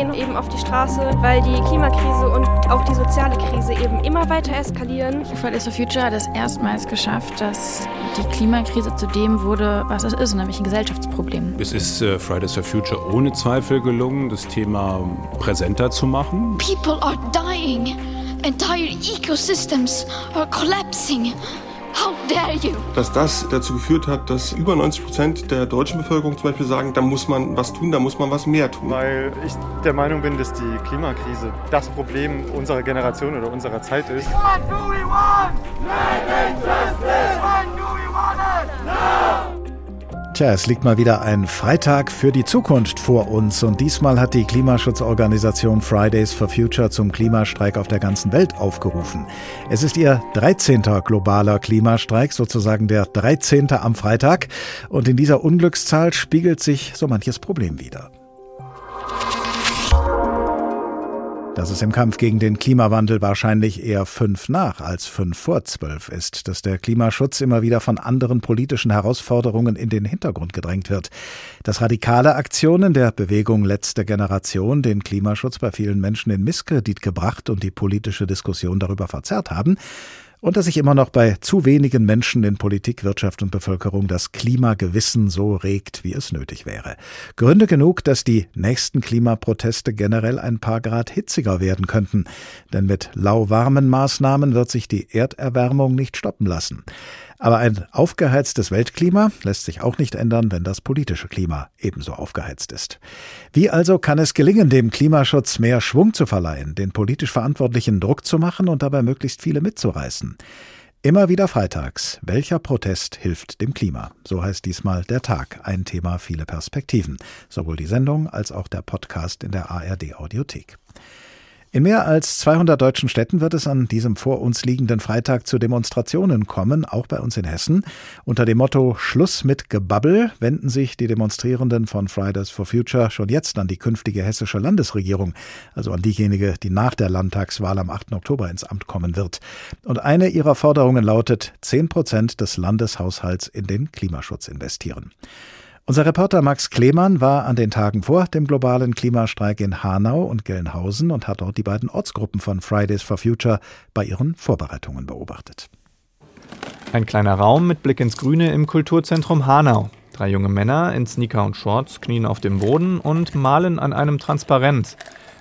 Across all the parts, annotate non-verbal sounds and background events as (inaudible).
Gehen eben auf die Straße, weil die Klimakrise und auch die soziale Krise eben immer weiter eskalieren. Fridays for Future hat es erstmals geschafft, dass die Klimakrise zu dem wurde, was es ist, nämlich ein Gesellschaftsproblem. Es ist äh, Fridays for Future ohne Zweifel gelungen, das Thema präsenter zu machen. People are dying. Entire ecosystems are collapsing. How dare you? Dass das dazu geführt hat, dass über 90 Prozent der deutschen Bevölkerung zum Beispiel sagen, da muss man was tun, da muss man was mehr tun. Weil ich der Meinung bin, dass die Klimakrise das Problem unserer Generation oder unserer Zeit ist. What do we want? Land justice! Tja, es liegt mal wieder ein Freitag für die Zukunft vor uns und diesmal hat die Klimaschutzorganisation Fridays for Future zum Klimastreik auf der ganzen Welt aufgerufen. Es ist ihr 13. globaler Klimastreik, sozusagen der 13. am Freitag und in dieser Unglückszahl spiegelt sich so manches Problem wider. Dass es im Kampf gegen den Klimawandel wahrscheinlich eher fünf nach als fünf vor zwölf ist, dass der Klimaschutz immer wieder von anderen politischen Herausforderungen in den Hintergrund gedrängt wird, dass radikale Aktionen der Bewegung Letzte Generation den Klimaschutz bei vielen Menschen in Misskredit gebracht und die politische Diskussion darüber verzerrt haben, und dass sich immer noch bei zu wenigen Menschen in Politik, Wirtschaft und Bevölkerung das Klimagewissen so regt, wie es nötig wäre. Gründe genug, dass die nächsten Klimaproteste generell ein paar Grad hitziger werden könnten, denn mit lauwarmen Maßnahmen wird sich die Erderwärmung nicht stoppen lassen. Aber ein aufgeheiztes Weltklima lässt sich auch nicht ändern, wenn das politische Klima ebenso aufgeheizt ist. Wie also kann es gelingen, dem Klimaschutz mehr Schwung zu verleihen, den politisch Verantwortlichen Druck zu machen und dabei möglichst viele mitzureißen? Immer wieder freitags. Welcher Protest hilft dem Klima? So heißt diesmal der Tag. Ein Thema, viele Perspektiven. Sowohl die Sendung als auch der Podcast in der ARD Audiothek. In mehr als 200 deutschen Städten wird es an diesem vor uns liegenden Freitag zu Demonstrationen kommen, auch bei uns in Hessen. Unter dem Motto Schluss mit Gebabbel wenden sich die Demonstrierenden von Fridays for Future schon jetzt an die künftige hessische Landesregierung, also an diejenige, die nach der Landtagswahl am 8. Oktober ins Amt kommen wird. Und eine ihrer Forderungen lautet, 10 Prozent des Landeshaushalts in den Klimaschutz investieren. Unser Reporter Max Klemann war an den Tagen vor dem globalen Klimastreik in Hanau und Gelnhausen und hat dort die beiden Ortsgruppen von Fridays for Future bei ihren Vorbereitungen beobachtet. Ein kleiner Raum mit Blick ins Grüne im Kulturzentrum Hanau. Drei junge Männer in Sneaker und Shorts knien auf dem Boden und malen an einem Transparent.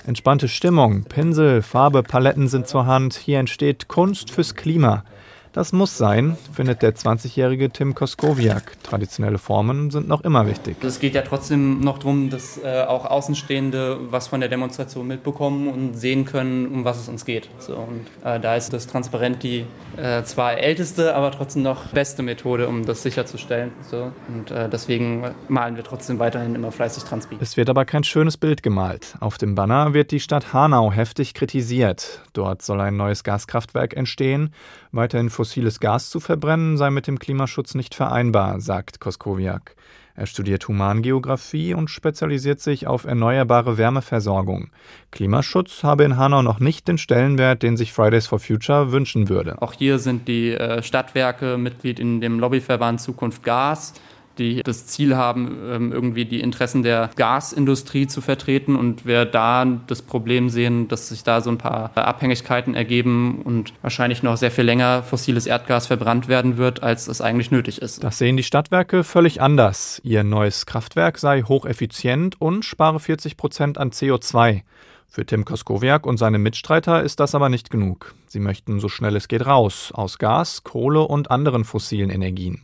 Entspannte Stimmung, Pinsel, Farbe, Paletten sind zur Hand. Hier entsteht Kunst fürs Klima. Das muss sein, findet der 20-jährige Tim Koskowiak. Traditionelle Formen sind noch immer wichtig. Es geht ja trotzdem noch darum, dass äh, auch Außenstehende was von der Demonstration mitbekommen und sehen können, um was es uns geht. So, und äh, da ist das Transparent die äh, zwar älteste, aber trotzdem noch beste Methode, um das sicherzustellen. So, und äh, deswegen malen wir trotzdem weiterhin immer fleißig Transpi. Es wird aber kein schönes Bild gemalt. Auf dem Banner wird die Stadt Hanau heftig kritisiert. Dort soll ein neues Gaskraftwerk entstehen. Weiterhin fossiles Gas zu verbrennen sei mit dem Klimaschutz nicht vereinbar, sagt Koskowiak. Er studiert Humangeographie und spezialisiert sich auf erneuerbare Wärmeversorgung. Klimaschutz habe in Hanau noch nicht den Stellenwert, den sich Fridays for Future wünschen würde. Auch hier sind die äh, Stadtwerke Mitglied in dem Lobbyverband Zukunft Gas die das Ziel haben, ähm, irgendwie die Interessen der Gasindustrie zu vertreten und wir da das Problem sehen, dass sich da so ein paar Abhängigkeiten ergeben und wahrscheinlich noch sehr viel länger fossiles Erdgas verbrannt werden wird, als es eigentlich nötig ist. Das sehen die Stadtwerke völlig anders. Ihr neues Kraftwerk sei hocheffizient und spare 40 Prozent an CO2. Für Tim Koskowiak und seine Mitstreiter ist das aber nicht genug. Sie möchten so schnell es geht raus aus Gas, Kohle und anderen fossilen Energien.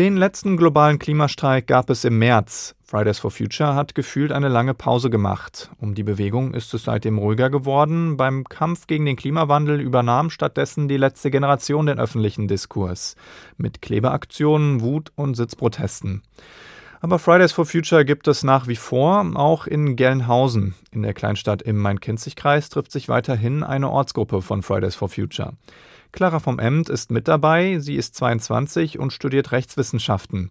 Den letzten globalen Klimastreik gab es im März. Fridays for Future hat gefühlt eine lange Pause gemacht. Um die Bewegung ist es seitdem ruhiger geworden. Beim Kampf gegen den Klimawandel übernahm stattdessen die letzte Generation den öffentlichen Diskurs. Mit Klebeaktionen, Wut und Sitzprotesten. Aber Fridays for Future gibt es nach wie vor, auch in Gelnhausen. In der Kleinstadt im Main-Kinzig-Kreis trifft sich weiterhin eine Ortsgruppe von Fridays for Future. Clara vom Emt ist mit dabei. Sie ist 22 und studiert Rechtswissenschaften.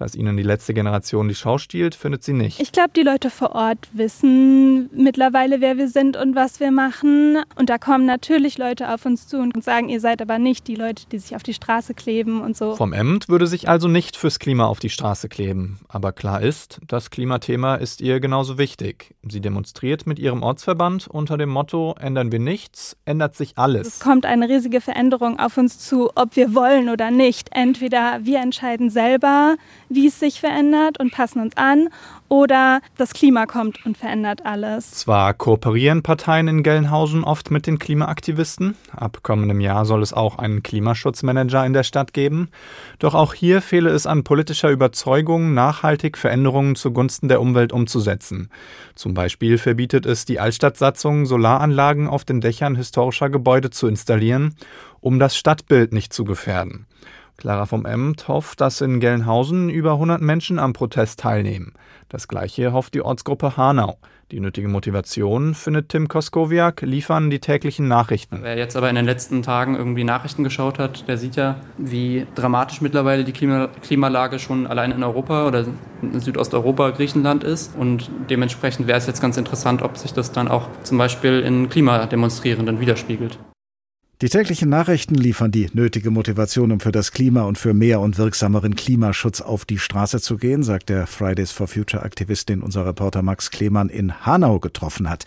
Dass ihnen die letzte Generation die Schau stiehlt, findet sie nicht. Ich glaube, die Leute vor Ort wissen mittlerweile, wer wir sind und was wir machen. Und da kommen natürlich Leute auf uns zu und sagen, ihr seid aber nicht die Leute, die sich auf die Straße kleben und so. Vom Emt würde sich also nicht fürs Klima auf die Straße kleben. Aber klar ist, das Klimathema ist ihr genauso wichtig. Sie demonstriert mit ihrem Ortsverband unter dem Motto: Ändern wir nichts, ändert sich alles. Es kommt eine riesige Veränderung auf uns zu, ob wir wollen oder nicht. Entweder wir entscheiden selber, wie es sich verändert und passen uns an, oder das Klima kommt und verändert alles. Zwar kooperieren Parteien in Gelnhausen oft mit den Klimaaktivisten, ab kommendem Jahr soll es auch einen Klimaschutzmanager in der Stadt geben, doch auch hier fehle es an politischer Überzeugung, nachhaltig Veränderungen zugunsten der Umwelt umzusetzen. Zum Beispiel verbietet es die Altstadtsatzung, Solaranlagen auf den Dächern historischer Gebäude zu installieren, um das Stadtbild nicht zu gefährden. Clara vom Emt hofft, dass in Gelnhausen über 100 Menschen am Protest teilnehmen. Das gleiche hofft die Ortsgruppe Hanau. Die nötige Motivation, findet Tim Koskowiak, liefern die täglichen Nachrichten. Wer jetzt aber in den letzten Tagen irgendwie Nachrichten geschaut hat, der sieht ja, wie dramatisch mittlerweile die Klima Klimalage schon allein in Europa oder in Südosteuropa, Griechenland ist. Und dementsprechend wäre es jetzt ganz interessant, ob sich das dann auch zum Beispiel in Klimademonstrierenden widerspiegelt. Die täglichen Nachrichten liefern die nötige Motivation, um für das Klima und für mehr und wirksameren Klimaschutz auf die Straße zu gehen, sagt der Fridays for Future Aktivist, den unser Reporter Max Klemann in Hanau getroffen hat.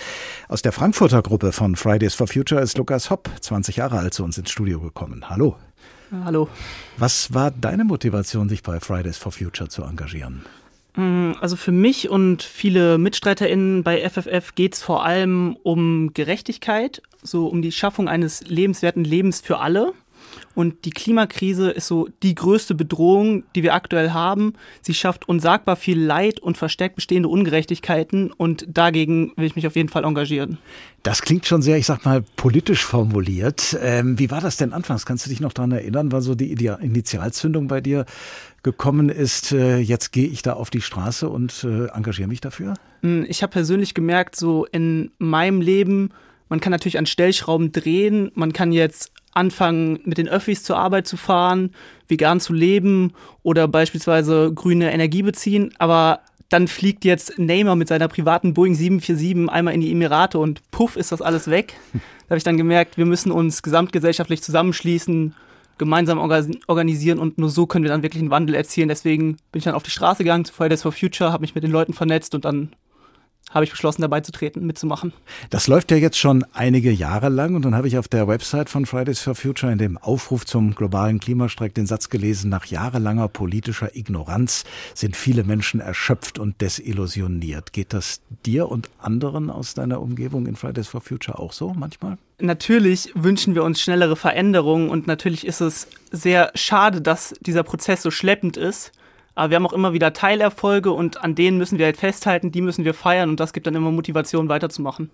Aus der Frankfurter Gruppe von Fridays for Future ist Lukas Hopp, 20 Jahre alt, zu uns ins Studio gekommen. Hallo. Hallo. Was war deine Motivation, sich bei Fridays for Future zu engagieren? Mm, also für mich und viele MitstreiterInnen bei FFF geht es vor allem um Gerechtigkeit, so um die Schaffung eines lebenswerten Lebens für alle. Und die Klimakrise ist so die größte Bedrohung, die wir aktuell haben. Sie schafft unsagbar viel Leid und verstärkt bestehende Ungerechtigkeiten. Und dagegen will ich mich auf jeden Fall engagieren. Das klingt schon sehr, ich sag mal, politisch formuliert. Ähm, wie war das denn anfangs? Kannst du dich noch daran erinnern? War so die Initialzündung bei dir gekommen ist, äh, jetzt gehe ich da auf die Straße und äh, engagiere mich dafür? Hm, ich habe persönlich gemerkt, so in meinem Leben, man kann natürlich an Stellschrauben drehen, man kann jetzt anfangen, mit den Öffis zur Arbeit zu fahren, vegan zu leben oder beispielsweise grüne Energie beziehen, aber dann fliegt jetzt Neymar mit seiner privaten Boeing 747 einmal in die Emirate und puff ist das alles weg. (laughs) Da habe ich dann gemerkt, wir müssen uns gesamtgesellschaftlich zusammenschließen, gemeinsam organisieren und nur so können wir dann wirklich einen Wandel erzielen. Deswegen bin ich dann auf die Straße gegangen zu Fridays for Future, habe mich mit den Leuten vernetzt und dann habe ich beschlossen, dabei zu treten, mitzumachen. Das läuft ja jetzt schon einige Jahre lang und dann habe ich auf der Website von Fridays for Future in dem Aufruf zum globalen Klimastreik den Satz gelesen, nach jahrelanger politischer Ignoranz sind viele Menschen erschöpft und desillusioniert. Geht das dir und anderen aus deiner Umgebung in Fridays for Future auch so manchmal? Natürlich wünschen wir uns schnellere Veränderungen und natürlich ist es sehr schade, dass dieser Prozess so schleppend ist. Aber wir haben auch immer wieder Teilerfolge und an denen müssen wir halt festhalten, die müssen wir feiern und das gibt dann immer Motivation weiterzumachen.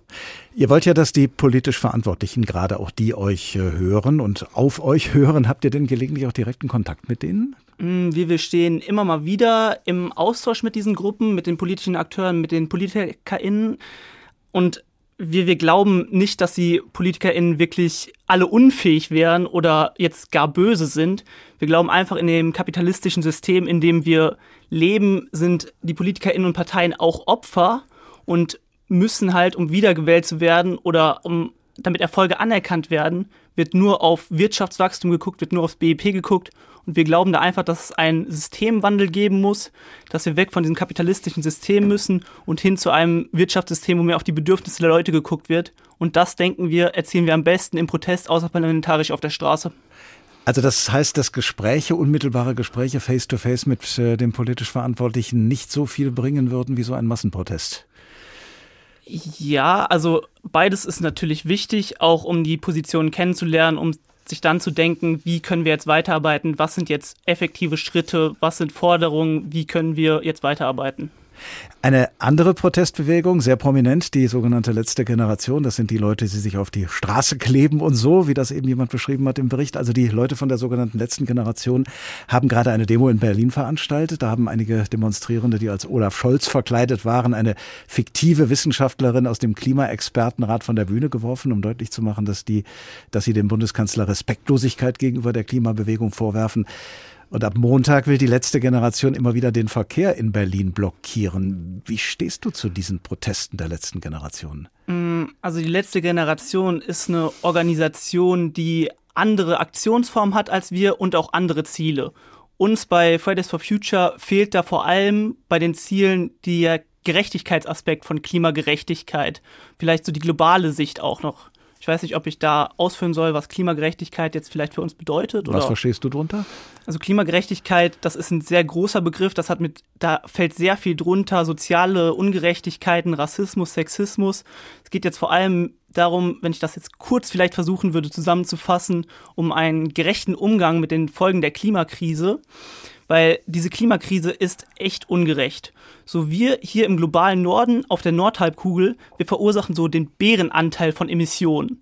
Ihr wollt ja, dass die politisch Verantwortlichen, gerade auch die euch äh, hören und auf euch (laughs) hören. Habt ihr denn gelegentlich auch direkten Kontakt mit denen? Mm, wir, wir stehen immer mal wieder im Austausch mit diesen Gruppen, mit den politischen Akteuren, mit den PolitikerInnen. Und wir, wir glauben nicht, dass die PolitikerInnen wirklich alle unfähig wären oder jetzt gar böse sind. Wir glauben einfach in dem kapitalistischen System, in dem wir leben, sind die PolitikerInnen und Parteien auch Opfer und müssen halt, um wiedergewählt zu werden oder um damit Erfolge anerkannt werden, wird nur auf Wirtschaftswachstum geguckt, wird nur aufs BIP geguckt und wir glauben da einfach, dass es einen Systemwandel geben muss, dass wir weg von diesem kapitalistischen System müssen und hin zu einem Wirtschaftssystem, wo mehr auf die Bedürfnisse der Leute geguckt wird. Und das, denken wir, erzielen wir am besten im Protest außerparlamentarisch auf der Straße. Also das heißt, dass Gespräche, unmittelbare Gespräche face-to-face -face mit äh, dem politisch Verantwortlichen nicht so viel bringen würden wie so ein Massenprotest. Ja, also beides ist natürlich wichtig, auch um die Positionen kennenzulernen, um sich dann zu denken, wie können wir jetzt weiterarbeiten, was sind jetzt effektive Schritte, was sind Forderungen, wie können wir jetzt weiterarbeiten. Eine andere Protestbewegung, sehr prominent, die sogenannte letzte Generation, das sind die Leute, die sich auf die Straße kleben und so, wie das eben jemand beschrieben hat im Bericht. Also die Leute von der sogenannten letzten Generation haben gerade eine Demo in Berlin veranstaltet. Da haben einige Demonstrierende, die als Olaf Scholz verkleidet waren, eine fiktive Wissenschaftlerin aus dem Klimaexpertenrat von der Bühne geworfen, um deutlich zu machen, dass die, dass sie dem Bundeskanzler Respektlosigkeit gegenüber der Klimabewegung vorwerfen. Und ab Montag will die letzte Generation immer wieder den Verkehr in Berlin blockieren. Wie stehst du zu diesen Protesten der letzten Generation? Mm, also die letzte Generation ist eine Organisation, die andere Aktionsformen hat als wir und auch andere Ziele. Uns bei Fridays for Future fehlt da vor allem bei den Zielen der Gerechtigkeitsaspekt von Klimagerechtigkeit. Vielleicht so die globale Sicht auch noch. Ich weiß nicht, ob ich da ausführen soll, was Klimagerechtigkeit jetzt vielleicht für uns bedeutet. Was verstehst du drunter? Also Klimagerechtigkeit, das ist ein sehr großer Begriff. Das hat mit, da fällt sehr viel drunter. Soziale Ungerechtigkeiten, Rassismus, Sexismus. Es geht jetzt vor allem darum, wenn ich das jetzt kurz vielleicht versuchen würde zusammenzufassen, um einen gerechten Umgang mit den Folgen der Klimakrise weil diese Klimakrise ist echt ungerecht. So wir hier im globalen Norden auf der Nordhalbkugel, wir verursachen so den Bärenanteil von Emissionen.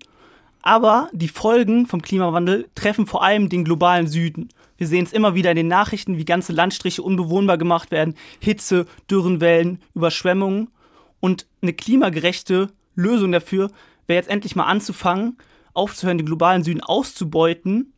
Aber die Folgen vom Klimawandel treffen vor allem den globalen Süden. Wir sehen es immer wieder in den Nachrichten, wie ganze Landstriche unbewohnbar gemacht werden. Hitze, Dürrenwellen, Überschwemmungen. Und eine klimagerechte Lösung dafür wäre jetzt endlich mal anzufangen, aufzuhören, den globalen Süden auszubeuten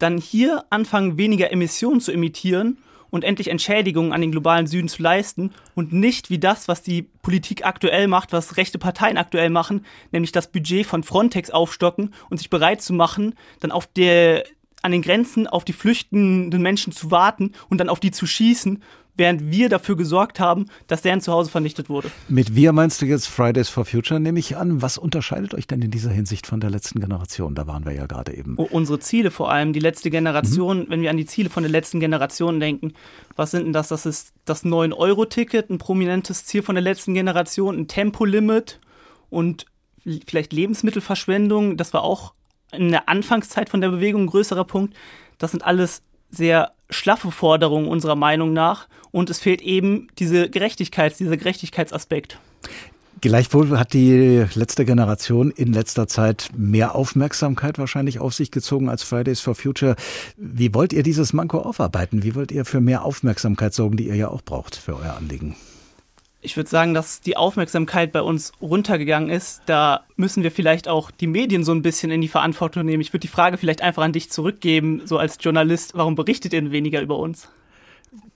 dann hier anfangen, weniger Emissionen zu emittieren und endlich Entschädigungen an den globalen Süden zu leisten und nicht wie das, was die Politik aktuell macht, was rechte Parteien aktuell machen, nämlich das Budget von Frontex aufstocken und sich bereit zu machen, dann auf der an den Grenzen auf die flüchtenden Menschen zu warten und dann auf die zu schießen, während wir dafür gesorgt haben, dass deren Zuhause vernichtet wurde. Mit wir meinst du jetzt Fridays for Future, nehme ich an. Was unterscheidet euch denn in dieser Hinsicht von der letzten Generation? Da waren wir ja gerade eben. Oh, unsere Ziele vor allem, die letzte Generation, mhm. wenn wir an die Ziele von der letzten Generation denken, was sind denn das? Das ist das 9-Euro-Ticket, ein prominentes Ziel von der letzten Generation, ein Tempolimit und vielleicht Lebensmittelverschwendung. Das war auch in der Anfangszeit von der Bewegung ein größerer Punkt. Das sind alles sehr schlaffe Forderungen unserer Meinung nach und es fehlt eben diese Gerechtigkeit, dieser Gerechtigkeitsaspekt. Gleichwohl hat die letzte Generation in letzter Zeit mehr Aufmerksamkeit wahrscheinlich auf sich gezogen als Fridays for Future. Wie wollt ihr dieses Manko aufarbeiten? Wie wollt ihr für mehr Aufmerksamkeit sorgen, die ihr ja auch braucht für euer Anliegen? ich würde sagen, dass die Aufmerksamkeit bei uns runtergegangen ist. Da müssen wir vielleicht auch die Medien so ein bisschen in die Verantwortung nehmen. Ich würde die Frage vielleicht einfach an dich zurückgeben, so als Journalist. Warum berichtet ihr denn weniger über uns?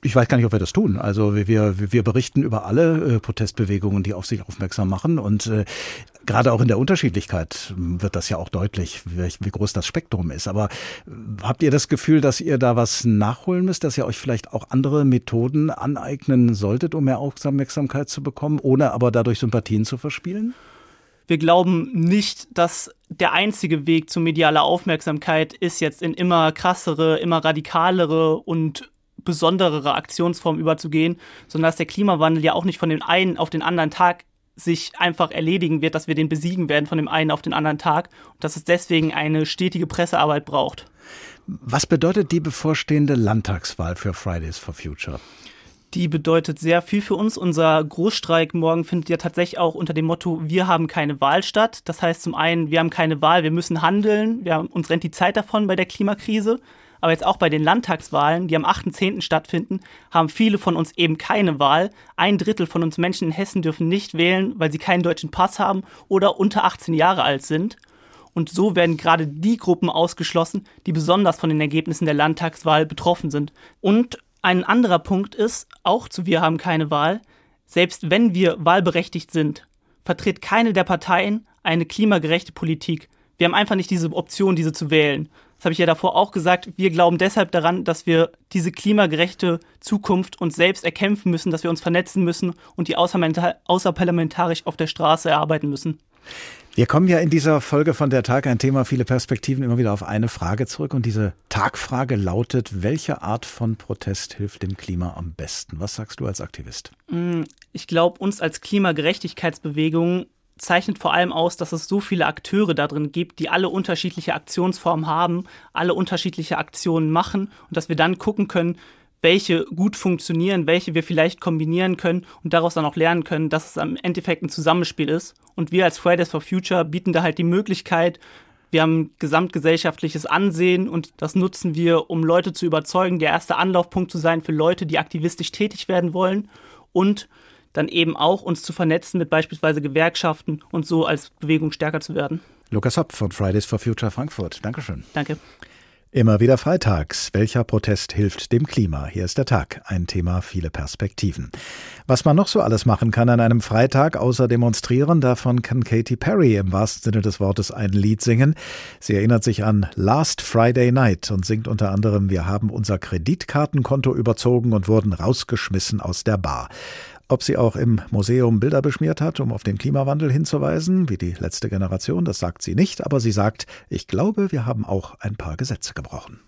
Ich weiß gar nicht, ob wir das tun. Also wir, wir berichten über alle äh, Protestbewegungen, die auf sich aufmerksam machen. Und äh, gerade auch in der Unterschiedlichkeit wird das ja auch deutlich, wie, groß das Spektrum ist. Aber äh, habt ihr das Gefühl, dass ihr da was nachholen müsst, dass ihr euch vielleicht auch andere Methoden aneignen solltet, um mehr Aufmerksamkeit zu bekommen, ohne aber dadurch Sympathien zu verspielen? Wir glauben nicht, dass der einzige Weg zu medialer Aufmerksamkeit ist, jetzt in immer krassere, immer radikalere und besonderere Aktionsform überzugehen, sondern dass der Klimawandel ja auch nicht von dem einen auf den anderen Tag sich einfach erledigen wird, dass wir den besiegen werden von dem einen auf den anderen Tag und dass es deswegen eine stetige Pressearbeit braucht. Was bedeutet die bevorstehende Landtagswahl für Fridays for Future? Die bedeutet sehr viel für uns. Unser Großstreik morgen findet ja tatsächlich auch unter dem Motto, wir haben keine Wahl statt. Das heißt zum einen, wir haben keine Wahl, wir müssen handeln, wir haben, uns rennt die Zeit davon bei der Klimakrise. Aber jetzt auch bei den Landtagswahlen, die am 8.10. stattfinden, haben viele von uns eben keine Wahl. Ein Drittel von uns Menschen in Hessen dürfen nicht wählen, weil sie keinen deutschen Pass haben oder unter 18 Jahre alt sind. Und so werden gerade die Gruppen ausgeschlossen, die besonders von den Ergebnissen der Landtagswahl betroffen sind. Und ein anderer Punkt ist, auch zu Wir haben keine Wahl, selbst wenn wir wahlberechtigt sind, vertritt keine der Parteien eine klimagerechte Politik. Wir haben einfach nicht diese Option, diese zu wählen. Das habe ich ja davor auch gesagt. Wir glauben deshalb daran, dass wir diese klimagerechte Zukunft uns selbst erkämpfen müssen, dass wir uns vernetzen müssen und die außerparlamentarisch auf der Straße erarbeiten müssen. Wir kommen ja in dieser Folge von der Tag ein Thema, viele Perspektiven immer wieder auf eine Frage zurück. Und diese Tagfrage lautet, welche Art von Protest hilft dem Klima am besten? Was sagst du als Aktivist? Mm, ich glaube, uns als Klimagerechtigkeitsbewegung zeichnet vor allem aus, dass es so viele Akteure da drin gibt, die alle unterschiedliche Aktionsformen haben, alle unterschiedliche Aktionen machen und dass wir dann gucken können, welche gut funktionieren, welche wir vielleicht kombinieren können und daraus dann auch lernen können, dass es am Endeffekt ein Zusammenspiel ist. Und wir als Fridays for Future bieten da halt die Möglichkeit, wir haben gesamtgesellschaftliches Ansehen und das nutzen wir, um Leute zu überzeugen, der erste Anlaufpunkt zu sein für Leute, die aktivistisch tätig werden wollen und dann eben auch uns zu vernetzen mit beispielsweise Gewerkschaften und so als Bewegung stärker zu werden. Lukas Hopp von Fridays for Future Frankfurt. Dankeschön. Danke. Immer wieder freitags. Welcher Protest hilft dem Klima? Hier ist der Tag. Ein Thema, viele Perspektiven. Was man noch so alles machen kann an einem Freitag, außer demonstrieren, davon kann Katy Perry im wahrsten Sinne des Wortes ein Lied singen. Sie erinnert sich an Last Friday Night und singt unter anderem Wir haben unser Kreditkartenkonto überzogen und wurden rausgeschmissen aus der Bar. Ob sie auch im Museum Bilder beschmiert hat, um auf den Klimawandel hinzuweisen, wie die letzte Generation, das sagt sie nicht, aber sie sagt, ich glaube, wir haben auch ein paar Gesetze gebrochen.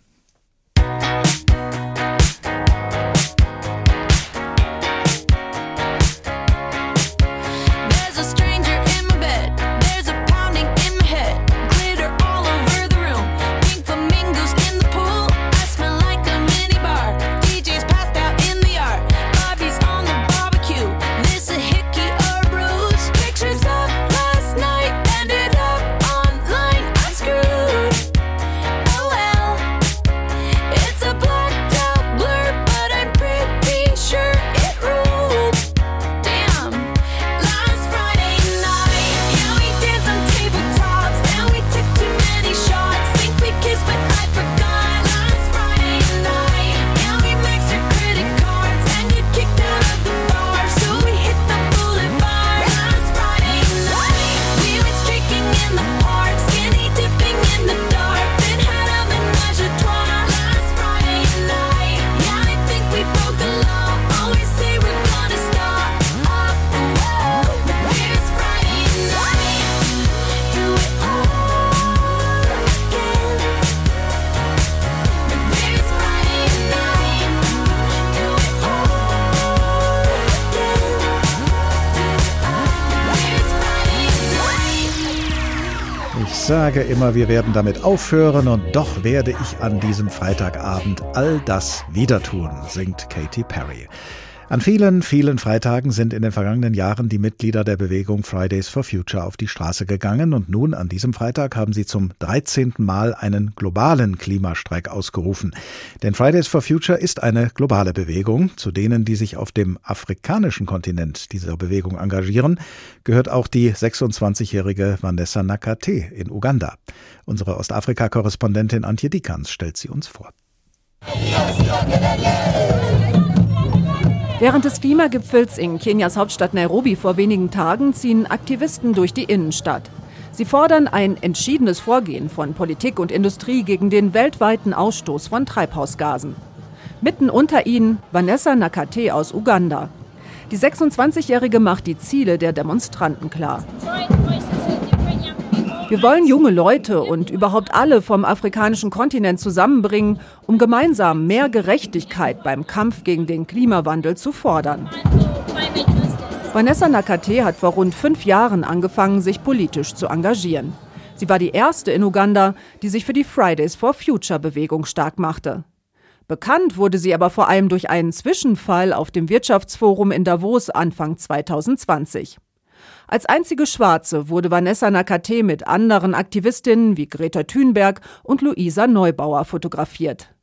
Sage immer, wir werden damit aufhören und doch werde ich an diesem Freitagabend all das wieder tun, singt Katy Perry. An vielen, vielen Freitagen sind in den vergangenen Jahren die Mitglieder der Bewegung Fridays for Future auf die Straße gegangen und nun an diesem Freitag haben sie zum 13. Mal einen globalen Klimastreik ausgerufen. Denn Fridays for Future ist eine globale Bewegung. Zu denen, die sich auf dem afrikanischen Kontinent dieser Bewegung engagieren, gehört auch die 26-jährige Vanessa Nakate in Uganda. Unsere Ostafrika-Korrespondentin Antje Dikans stellt sie uns vor. Während des Klimagipfels in Kenias Hauptstadt Nairobi vor wenigen Tagen ziehen Aktivisten durch die Innenstadt. Sie fordern ein entschiedenes Vorgehen von Politik und Industrie gegen den weltweiten Ausstoß von Treibhausgasen. Mitten unter ihnen Vanessa Nakate aus Uganda. Die 26-Jährige macht die Ziele der Demonstranten klar. Wir wollen junge Leute und überhaupt alle vom afrikanischen Kontinent zusammenbringen, um gemeinsam mehr Gerechtigkeit beim Kampf gegen den Klimawandel zu fordern. Vanessa Nakate hat vor rund fünf Jahren angefangen, sich politisch zu engagieren. Sie war die erste in Uganda, die sich für die Fridays for Future Bewegung stark machte. Bekannt wurde sie aber vor allem durch einen Zwischenfall auf dem Wirtschaftsforum in Davos Anfang 2020. Als einzige Schwarze wurde Vanessa Nakate mit anderen Aktivistinnen wie Greta Thunberg und Luisa Neubauer fotografiert.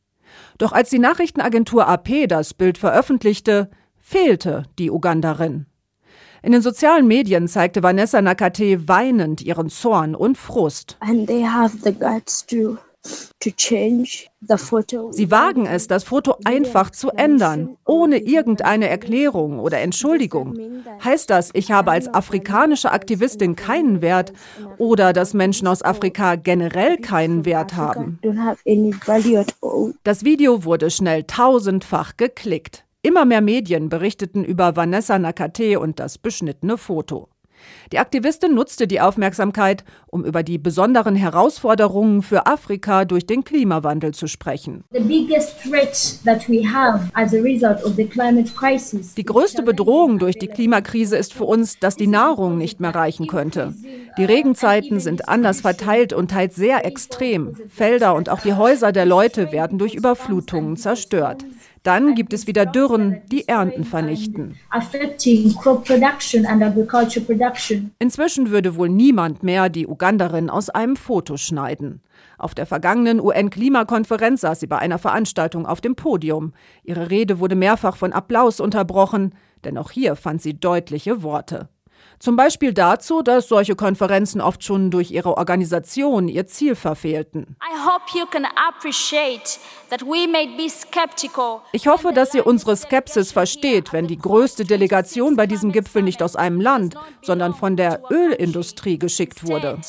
Doch als die Nachrichtenagentur AP das Bild veröffentlichte, fehlte die Ugandarin. In den sozialen Medien zeigte Vanessa Nakate weinend ihren Zorn und Frust. And they have the guts to Sie wagen es, das Foto einfach zu ändern, ohne irgendeine Erklärung oder Entschuldigung. Heißt das, ich habe als afrikanische Aktivistin keinen Wert oder dass Menschen aus Afrika generell keinen Wert haben? Das Video wurde schnell tausendfach geklickt. Immer mehr Medien berichteten über Vanessa Nakate und das beschnittene Foto. Die Aktivistin nutzte die Aufmerksamkeit, um über die besonderen Herausforderungen für Afrika durch den Klimawandel zu sprechen. Die größte Bedrohung durch die Klimakrise ist für uns, dass die Nahrung nicht mehr reichen könnte. Die Regenzeiten sind anders verteilt und teils sehr extrem. Felder und auch die Häuser der Leute werden durch Überflutungen zerstört. Dann gibt es wieder Dürren, die Ernten vernichten. Inzwischen würde wohl niemand mehr die Uganderin aus einem Foto schneiden. Auf der vergangenen UN-Klimakonferenz saß sie bei einer Veranstaltung auf dem Podium. Ihre Rede wurde mehrfach von Applaus unterbrochen, denn auch hier fand sie deutliche Worte. Zum Beispiel dazu, dass solche Konferenzen oft schon durch ihre Organisation ihr Ziel verfehlten. Ich hoffe, dass ihr unsere Skepsis versteht, wenn die größte Delegation bei diesem Gipfel nicht aus einem Land, sondern von der Ölindustrie geschickt wurde.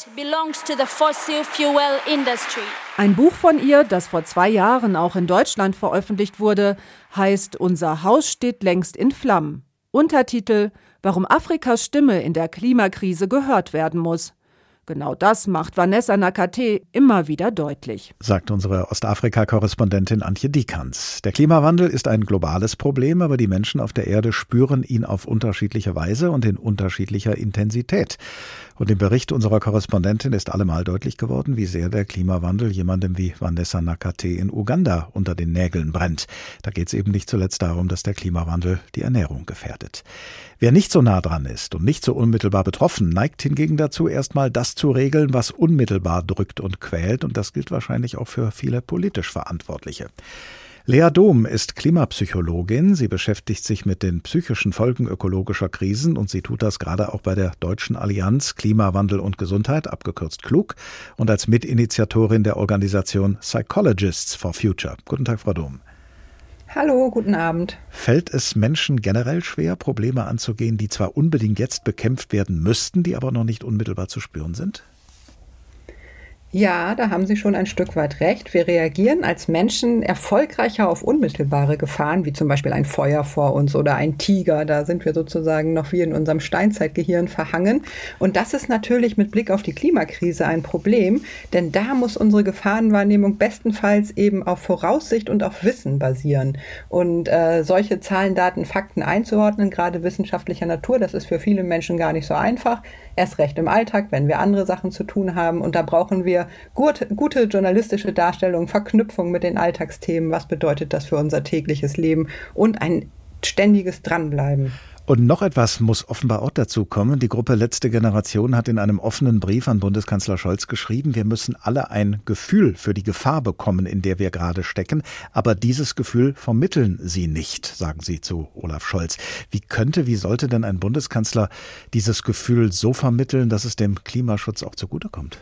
Ein Buch von ihr, das vor zwei Jahren auch in Deutschland veröffentlicht wurde, heißt Unser Haus steht längst in Flammen. Untertitel warum Afrikas Stimme in der Klimakrise gehört werden muss. Genau das macht Vanessa Nakate immer wieder deutlich. Sagt unsere Ostafrika-Korrespondentin Antje Diekanz. Der Klimawandel ist ein globales Problem, aber die Menschen auf der Erde spüren ihn auf unterschiedliche Weise und in unterschiedlicher Intensität. Und im Bericht unserer Korrespondentin ist allemal deutlich geworden, wie sehr der Klimawandel jemandem wie Vanessa Nakate in Uganda unter den Nägeln brennt. Da geht es eben nicht zuletzt darum, dass der Klimawandel die Ernährung gefährdet. Wer nicht so nah dran ist und nicht so unmittelbar betroffen, neigt hingegen dazu, erstmal das zu regeln, was unmittelbar drückt und quält. Und das gilt wahrscheinlich auch für viele politisch Verantwortliche. Lea Dom ist Klimapsychologin. Sie beschäftigt sich mit den psychischen Folgen ökologischer Krisen und sie tut das gerade auch bei der Deutschen Allianz Klimawandel und Gesundheit, abgekürzt klug, und als Mitinitiatorin der Organisation Psychologists for Future. Guten Tag, Frau Dom. Hallo, guten Abend. Fällt es Menschen generell schwer, Probleme anzugehen, die zwar unbedingt jetzt bekämpft werden müssten, die aber noch nicht unmittelbar zu spüren sind? Ja, da haben Sie schon ein Stück weit recht. Wir reagieren als Menschen erfolgreicher auf unmittelbare Gefahren, wie zum Beispiel ein Feuer vor uns oder ein Tiger. Da sind wir sozusagen noch wie in unserem Steinzeitgehirn verhangen. Und das ist natürlich mit Blick auf die Klimakrise ein Problem, denn da muss unsere Gefahrenwahrnehmung bestenfalls eben auf Voraussicht und auf Wissen basieren. Und äh, solche Zahlen, Daten, Fakten einzuordnen, gerade wissenschaftlicher Natur, das ist für viele Menschen gar nicht so einfach. Erst recht im Alltag, wenn wir andere Sachen zu tun haben. Und da brauchen wir gut, gute journalistische Darstellung, Verknüpfung mit den Alltagsthemen. Was bedeutet das für unser tägliches Leben? Und ein ständiges Dranbleiben. Und noch etwas muss offenbar auch dazu kommen. Die Gruppe Letzte Generation hat in einem offenen Brief an Bundeskanzler Scholz geschrieben, wir müssen alle ein Gefühl für die Gefahr bekommen, in der wir gerade stecken. Aber dieses Gefühl vermitteln Sie nicht, sagen Sie zu Olaf Scholz. Wie könnte, wie sollte denn ein Bundeskanzler dieses Gefühl so vermitteln, dass es dem Klimaschutz auch zugutekommt?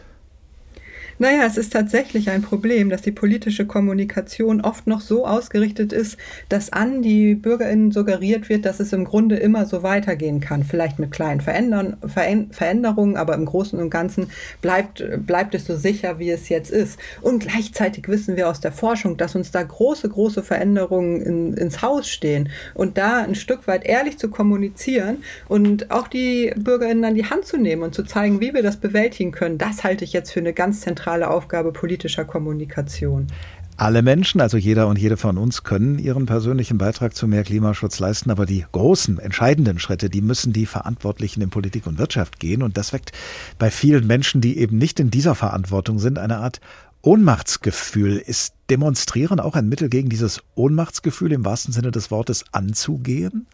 Naja, es ist tatsächlich ein Problem, dass die politische Kommunikation oft noch so ausgerichtet ist, dass an die BürgerInnen suggeriert wird, dass es im Grunde immer so weitergehen kann. Vielleicht mit kleinen Verändern, Veränderungen, aber im Großen und Ganzen bleibt, bleibt es so sicher, wie es jetzt ist. Und gleichzeitig wissen wir aus der Forschung, dass uns da große, große Veränderungen in, ins Haus stehen. Und da ein Stück weit ehrlich zu kommunizieren und auch die BürgerInnen an die Hand zu nehmen und zu zeigen, wie wir das bewältigen können, das halte ich jetzt für eine ganz zentrale zentrale Aufgabe politischer Kommunikation. Alle Menschen, also jeder und jede von uns, können ihren persönlichen Beitrag zu mehr Klimaschutz leisten, aber die großen, entscheidenden Schritte, die müssen die Verantwortlichen in Politik und Wirtschaft gehen. Und das weckt bei vielen Menschen, die eben nicht in dieser Verantwortung sind, eine Art Ohnmachtsgefühl. Ist Demonstrieren auch ein Mittel gegen dieses Ohnmachtsgefühl im wahrsten Sinne des Wortes anzugehen?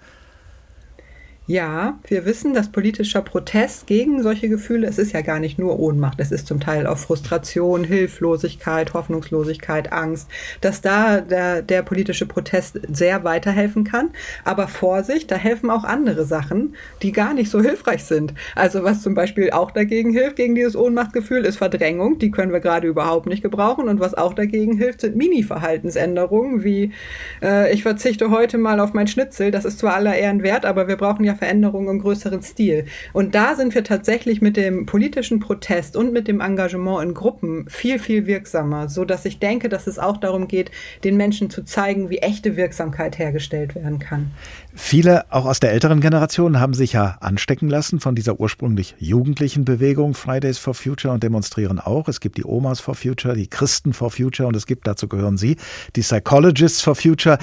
Ja, wir wissen, dass politischer Protest gegen solche Gefühle, es ist ja gar nicht nur Ohnmacht, es ist zum Teil auch Frustration, Hilflosigkeit, Hoffnungslosigkeit, Angst, dass da der, der politische Protest sehr weiterhelfen kann. Aber Vorsicht, da helfen auch andere Sachen, die gar nicht so hilfreich sind. Also was zum Beispiel auch dagegen hilft, gegen dieses Ohnmachtgefühl, ist Verdrängung. Die können wir gerade überhaupt nicht gebrauchen. Und was auch dagegen hilft, sind Mini-Verhaltensänderungen, wie äh, ich verzichte heute mal auf mein Schnitzel. Das ist zwar aller Ehren wert, aber wir brauchen ja Veränderung im größeren Stil. Und da sind wir tatsächlich mit dem politischen Protest und mit dem Engagement in Gruppen viel, viel wirksamer, so dass ich denke, dass es auch darum geht, den Menschen zu zeigen, wie echte Wirksamkeit hergestellt werden kann. Viele, auch aus der älteren Generation, haben sich ja anstecken lassen von dieser ursprünglich jugendlichen Bewegung Fridays for Future und demonstrieren auch. Es gibt die Omas for Future, die Christen for Future und es gibt, dazu gehören Sie, die Psychologists for Future.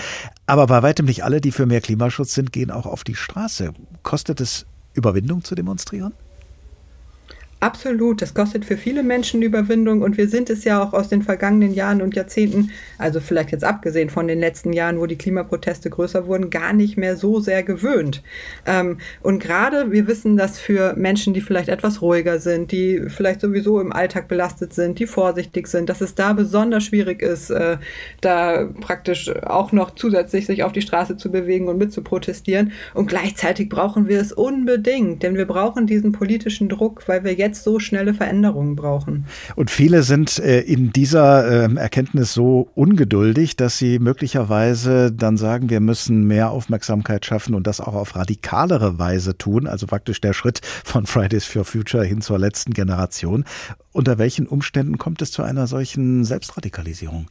Aber bei weitem nicht alle, die für mehr Klimaschutz sind, gehen auch auf die Straße. Kostet es Überwindung zu demonstrieren? Absolut, das kostet für viele Menschen Überwindung und wir sind es ja auch aus den vergangenen Jahren und Jahrzehnten, also vielleicht jetzt abgesehen von den letzten Jahren, wo die Klimaproteste größer wurden, gar nicht mehr so sehr gewöhnt. Ähm, und gerade wir wissen, dass für Menschen, die vielleicht etwas ruhiger sind, die vielleicht sowieso im Alltag belastet sind, die vorsichtig sind, dass es da besonders schwierig ist, äh, da praktisch auch noch zusätzlich sich auf die Straße zu bewegen und mitzuprotestieren. Und gleichzeitig brauchen wir es unbedingt, denn wir brauchen diesen politischen Druck, weil wir jetzt jetzt so schnelle Veränderungen brauchen. Und viele sind äh, in dieser äh, Erkenntnis so ungeduldig, dass sie möglicherweise dann sagen, wir müssen mehr Aufmerksamkeit schaffen und das auch auf radikalere Weise tun. Also praktisch der Schritt von Fridays for Future hin zur letzten Generation. Unter welchen Umständen kommt es zu einer solchen Selbstradikalisierung?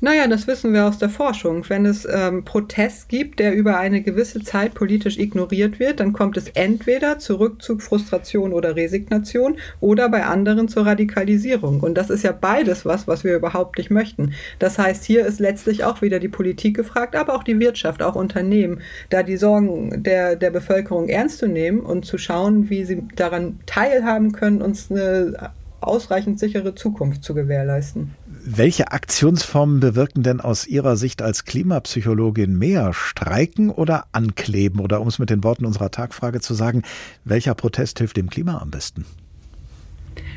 Naja, das wissen wir aus der Forschung. Wenn es ähm, Protest gibt, der über eine gewisse Zeit politisch ignoriert wird, dann kommt es entweder zu Rückzug, Frustration oder Resignation oder bei anderen zur Radikalisierung. Und das ist ja beides was, was wir überhaupt nicht möchten. Das heißt, hier ist letztlich auch wieder die Politik gefragt, aber auch die Wirtschaft, auch Unternehmen, da die Sorgen der, der Bevölkerung ernst zu nehmen und zu schauen, wie sie daran teilhaben können, uns eine ausreichend sichere Zukunft zu gewährleisten. Welche Aktionsformen bewirken denn aus Ihrer Sicht als Klimapsychologin mehr? Streiken oder ankleben? Oder um es mit den Worten unserer Tagfrage zu sagen, welcher Protest hilft dem Klima am besten?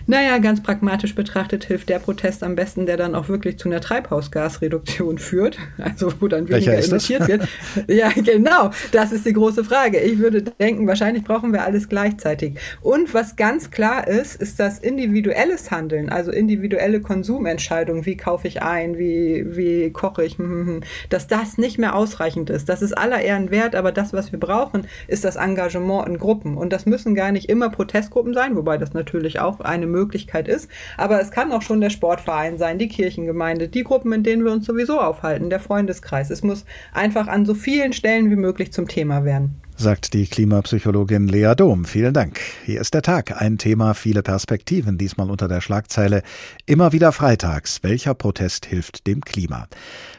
Naja, ganz pragmatisch betrachtet hilft der Protest am besten, der dann auch wirklich zu einer Treibhausgasreduktion führt, also wo dann weniger emittiert wird. (laughs) Ja, genau, das ist die große Frage. Ich würde denken, wahrscheinlich brauchen wir alles gleichzeitig. Und was ganz klar ist, ist dass individuelles Handeln, also individuelle Konsumentscheidungen, wie kaufe ich ein, wie, wie koche ich, hm, hm, hm, dass das nicht mehr ausreichend ist. Das ist aller Ehren wert, aber das, was wir brauchen, ist das Engagement in Gruppen. Und das müssen gar nicht immer Protestgruppen sein, wobei das natürlich auch eine Möglichkeit ist. Aber es kann auch schon der Sportverein sein, die Kirchengemeinde, die Gruppen, in denen wir uns sowieso aufhalten, der Freundeskreis. Es muss einfach an so vielen Stellen wie möglich zum Thema werden sagt die Klimapsychologin Lea Dom. Vielen Dank. Hier ist der Tag. Ein Thema, viele Perspektiven. Diesmal unter der Schlagzeile Immer wieder freitags. Welcher Protest hilft dem Klima?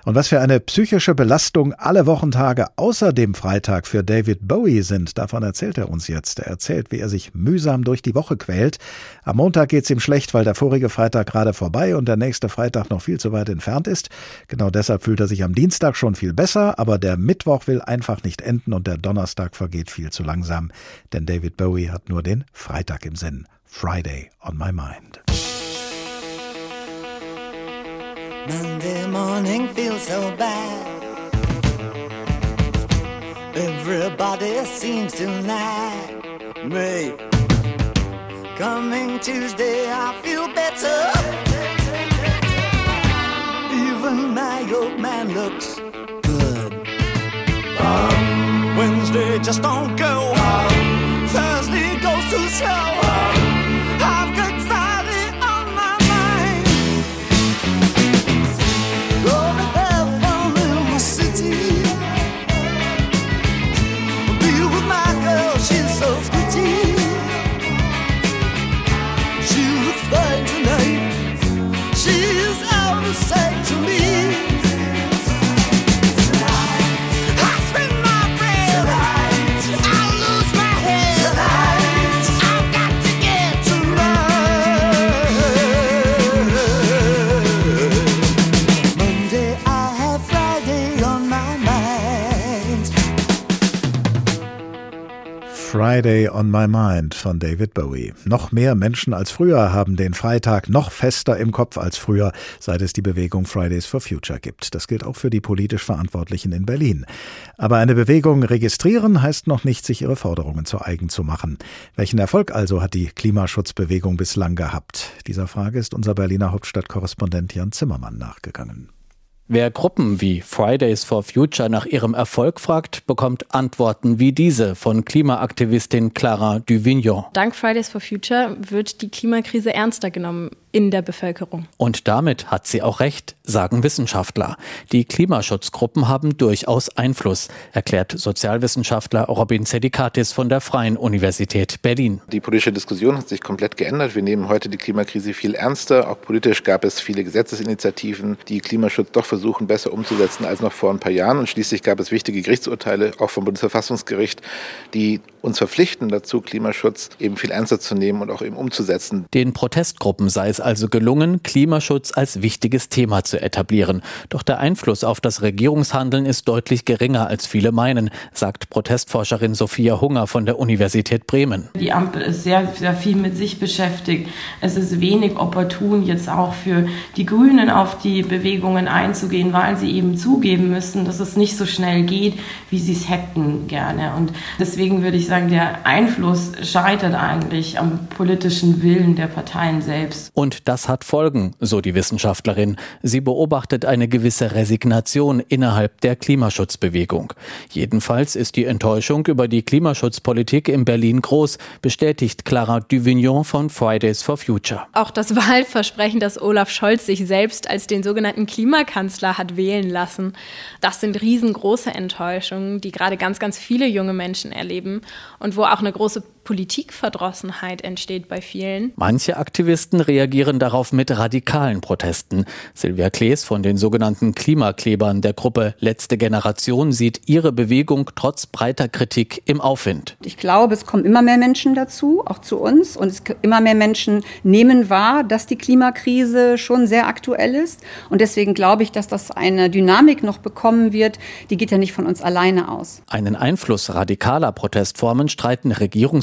Und was für eine psychische Belastung alle Wochentage außer dem Freitag für David Bowie sind, davon erzählt er uns jetzt. Er erzählt, wie er sich mühsam durch die Woche quält. Am Montag geht's ihm schlecht, weil der vorige Freitag gerade vorbei und der nächste Freitag noch viel zu weit entfernt ist. Genau deshalb fühlt er sich am Dienstag schon viel besser, aber der Mittwoch will einfach nicht enden und der Donnerstag Tag vergeht viel zu langsam, denn David Bowie hat nur den Freitag im Sinn. Friday on my mind. Monday morning feels so bad. Everybody seems to like me. Coming Tuesday, I feel better. Even my old man looks good. Um. Wednesday just don't go. Thursday goes too slow. Friday on My Mind von David Bowie. Noch mehr Menschen als früher haben den Freitag noch fester im Kopf als früher, seit es die Bewegung Fridays for Future gibt. Das gilt auch für die politisch Verantwortlichen in Berlin. Aber eine Bewegung registrieren heißt noch nicht, sich ihre Forderungen zu eigen zu machen. Welchen Erfolg also hat die Klimaschutzbewegung bislang gehabt? Dieser Frage ist unser Berliner Hauptstadtkorrespondent Jan Zimmermann nachgegangen. Wer Gruppen wie Fridays for Future nach ihrem Erfolg fragt, bekommt Antworten wie diese von Klimaaktivistin Clara Duvignon. Dank Fridays for Future wird die Klimakrise ernster genommen. In der Bevölkerung. Und damit hat sie auch recht, sagen Wissenschaftler. Die Klimaschutzgruppen haben durchaus Einfluss, erklärt Sozialwissenschaftler Robin Zedikatis von der Freien Universität Berlin. Die politische Diskussion hat sich komplett geändert. Wir nehmen heute die Klimakrise viel ernster. Auch politisch gab es viele Gesetzesinitiativen, die Klimaschutz doch versuchen, besser umzusetzen als noch vor ein paar Jahren. Und schließlich gab es wichtige Gerichtsurteile, auch vom Bundesverfassungsgericht, die uns verpflichten dazu, Klimaschutz eben viel ernster zu nehmen und auch eben umzusetzen. Den Protestgruppen sei es also gelungen, Klimaschutz als wichtiges Thema zu etablieren. Doch der Einfluss auf das Regierungshandeln ist deutlich geringer, als viele meinen, sagt Protestforscherin Sophia Hunger von der Universität Bremen. Die Ampel ist sehr, sehr viel mit sich beschäftigt. Es ist wenig opportun, jetzt auch für die Grünen auf die Bewegungen einzugehen, weil sie eben zugeben müssen, dass es nicht so schnell geht, wie sie es hätten gerne. Und deswegen würde ich sagen, der Einfluss scheitert eigentlich am politischen Willen der Parteien selbst. Und das hat Folgen, so die Wissenschaftlerin. Sie beobachtet eine gewisse Resignation innerhalb der Klimaschutzbewegung. Jedenfalls ist die Enttäuschung über die Klimaschutzpolitik in Berlin groß, bestätigt Clara Duvignon von Fridays for Future. Auch das Wahlversprechen, dass Olaf Scholz sich selbst als den sogenannten Klimakanzler hat wählen lassen, das sind riesengroße Enttäuschungen, die gerade ganz, ganz viele junge Menschen erleben und wo auch eine große Politikverdrossenheit entsteht bei vielen. Manche Aktivisten reagieren darauf mit radikalen Protesten. Silvia Klees von den sogenannten Klimaklebern der Gruppe Letzte Generation sieht ihre Bewegung trotz breiter Kritik im Aufwind. Ich glaube, es kommen immer mehr Menschen dazu, auch zu uns. Und es immer mehr Menschen nehmen wahr, dass die Klimakrise schon sehr aktuell ist. Und deswegen glaube ich, dass das eine Dynamik noch bekommen wird. Die geht ja nicht von uns alleine aus. Einen Einfluss radikaler Protestformen streiten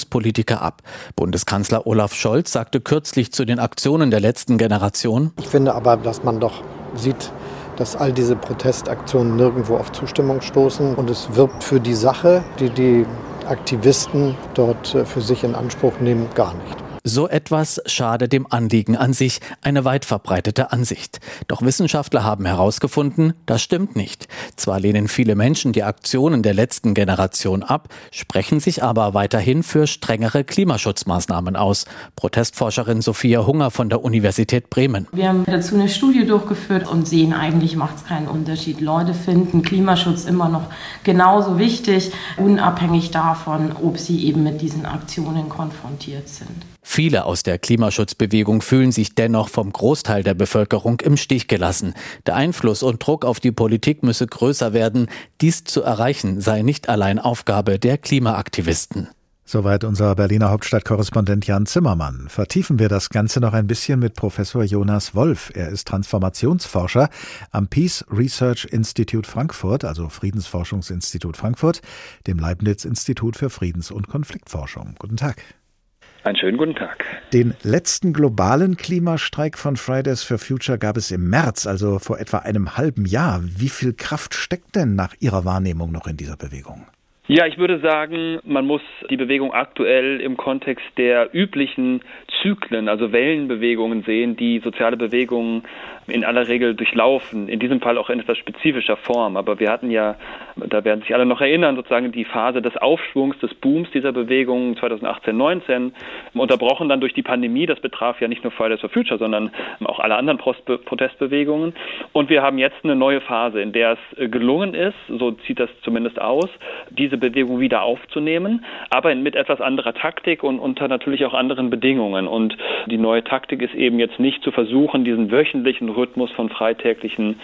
Regierungspolitiker ab. Bundeskanzler Olaf Scholz sagte kürzlich zu den Aktionen der letzten Generation. Ich finde aber, dass man doch sieht, dass all diese Protestaktionen nirgendwo auf Zustimmung stoßen. Und es wirbt für die Sache, die die Aktivisten dort äh, für sich in Anspruch nehmen, gar nicht. So etwas schade dem Anliegen an sich, eine weit verbreitete Ansicht. Doch Wissenschaftler haben herausgefunden, das stimmt nicht. Zwar lehnen viele Menschen die Aktionen der letzten Generation ab, sprechen sich aber weiterhin für strengere Klimaschutzmaßnahmen aus. Protestforscherin Sophia Hunger von der Universität Bremen. Wir haben dazu eine Studie durchgeführt und sehen, eigentlich macht es keinen Unterschied. Leute finden Klimaschutz immer noch genauso wichtig, unabhängig davon, ob sie eben mit diesen Aktionen konfrontiert sind. Viele aus der Klimaschutzbewegung fühlen sich dennoch vom Großteil der Bevölkerung im Stich gelassen. Der Einfluss und Druck auf die Politik müsse größer werden. Dies zu erreichen sei nicht allein Aufgabe der Klimaaktivisten. Soweit unser Berliner Hauptstadtkorrespondent Jan Zimmermann. Vertiefen wir das Ganze noch ein bisschen mit Professor Jonas Wolf. Er ist Transformationsforscher am Peace Research Institute Frankfurt, also Friedensforschungsinstitut Frankfurt, dem Leibniz Institut für Friedens- und Konfliktforschung. Guten Tag. Einen schönen guten Tag. Den letzten globalen Klimastreik von Fridays for Future gab es im März, also vor etwa einem halben Jahr. Wie viel Kraft steckt denn nach Ihrer Wahrnehmung noch in dieser Bewegung? Ja, ich würde sagen, man muss die Bewegung aktuell im Kontext der üblichen Zyklen, also Wellenbewegungen sehen, die soziale Bewegungen in aller Regel durchlaufen. In diesem Fall auch in etwas spezifischer Form. Aber wir hatten ja, da werden sich alle noch erinnern, sozusagen die Phase des Aufschwungs, des Booms dieser Bewegung 2018, 19, unterbrochen dann durch die Pandemie. Das betraf ja nicht nur Fridays for Future, sondern auch alle anderen Protestbewegungen. Und wir haben jetzt eine neue Phase, in der es gelungen ist, so sieht das zumindest aus, diese Bewegung wieder aufzunehmen, aber mit etwas anderer Taktik und unter natürlich auch anderen Bedingungen. Und die neue Taktik ist eben jetzt nicht zu versuchen, diesen wöchentlichen Rhythmus von freitäglichen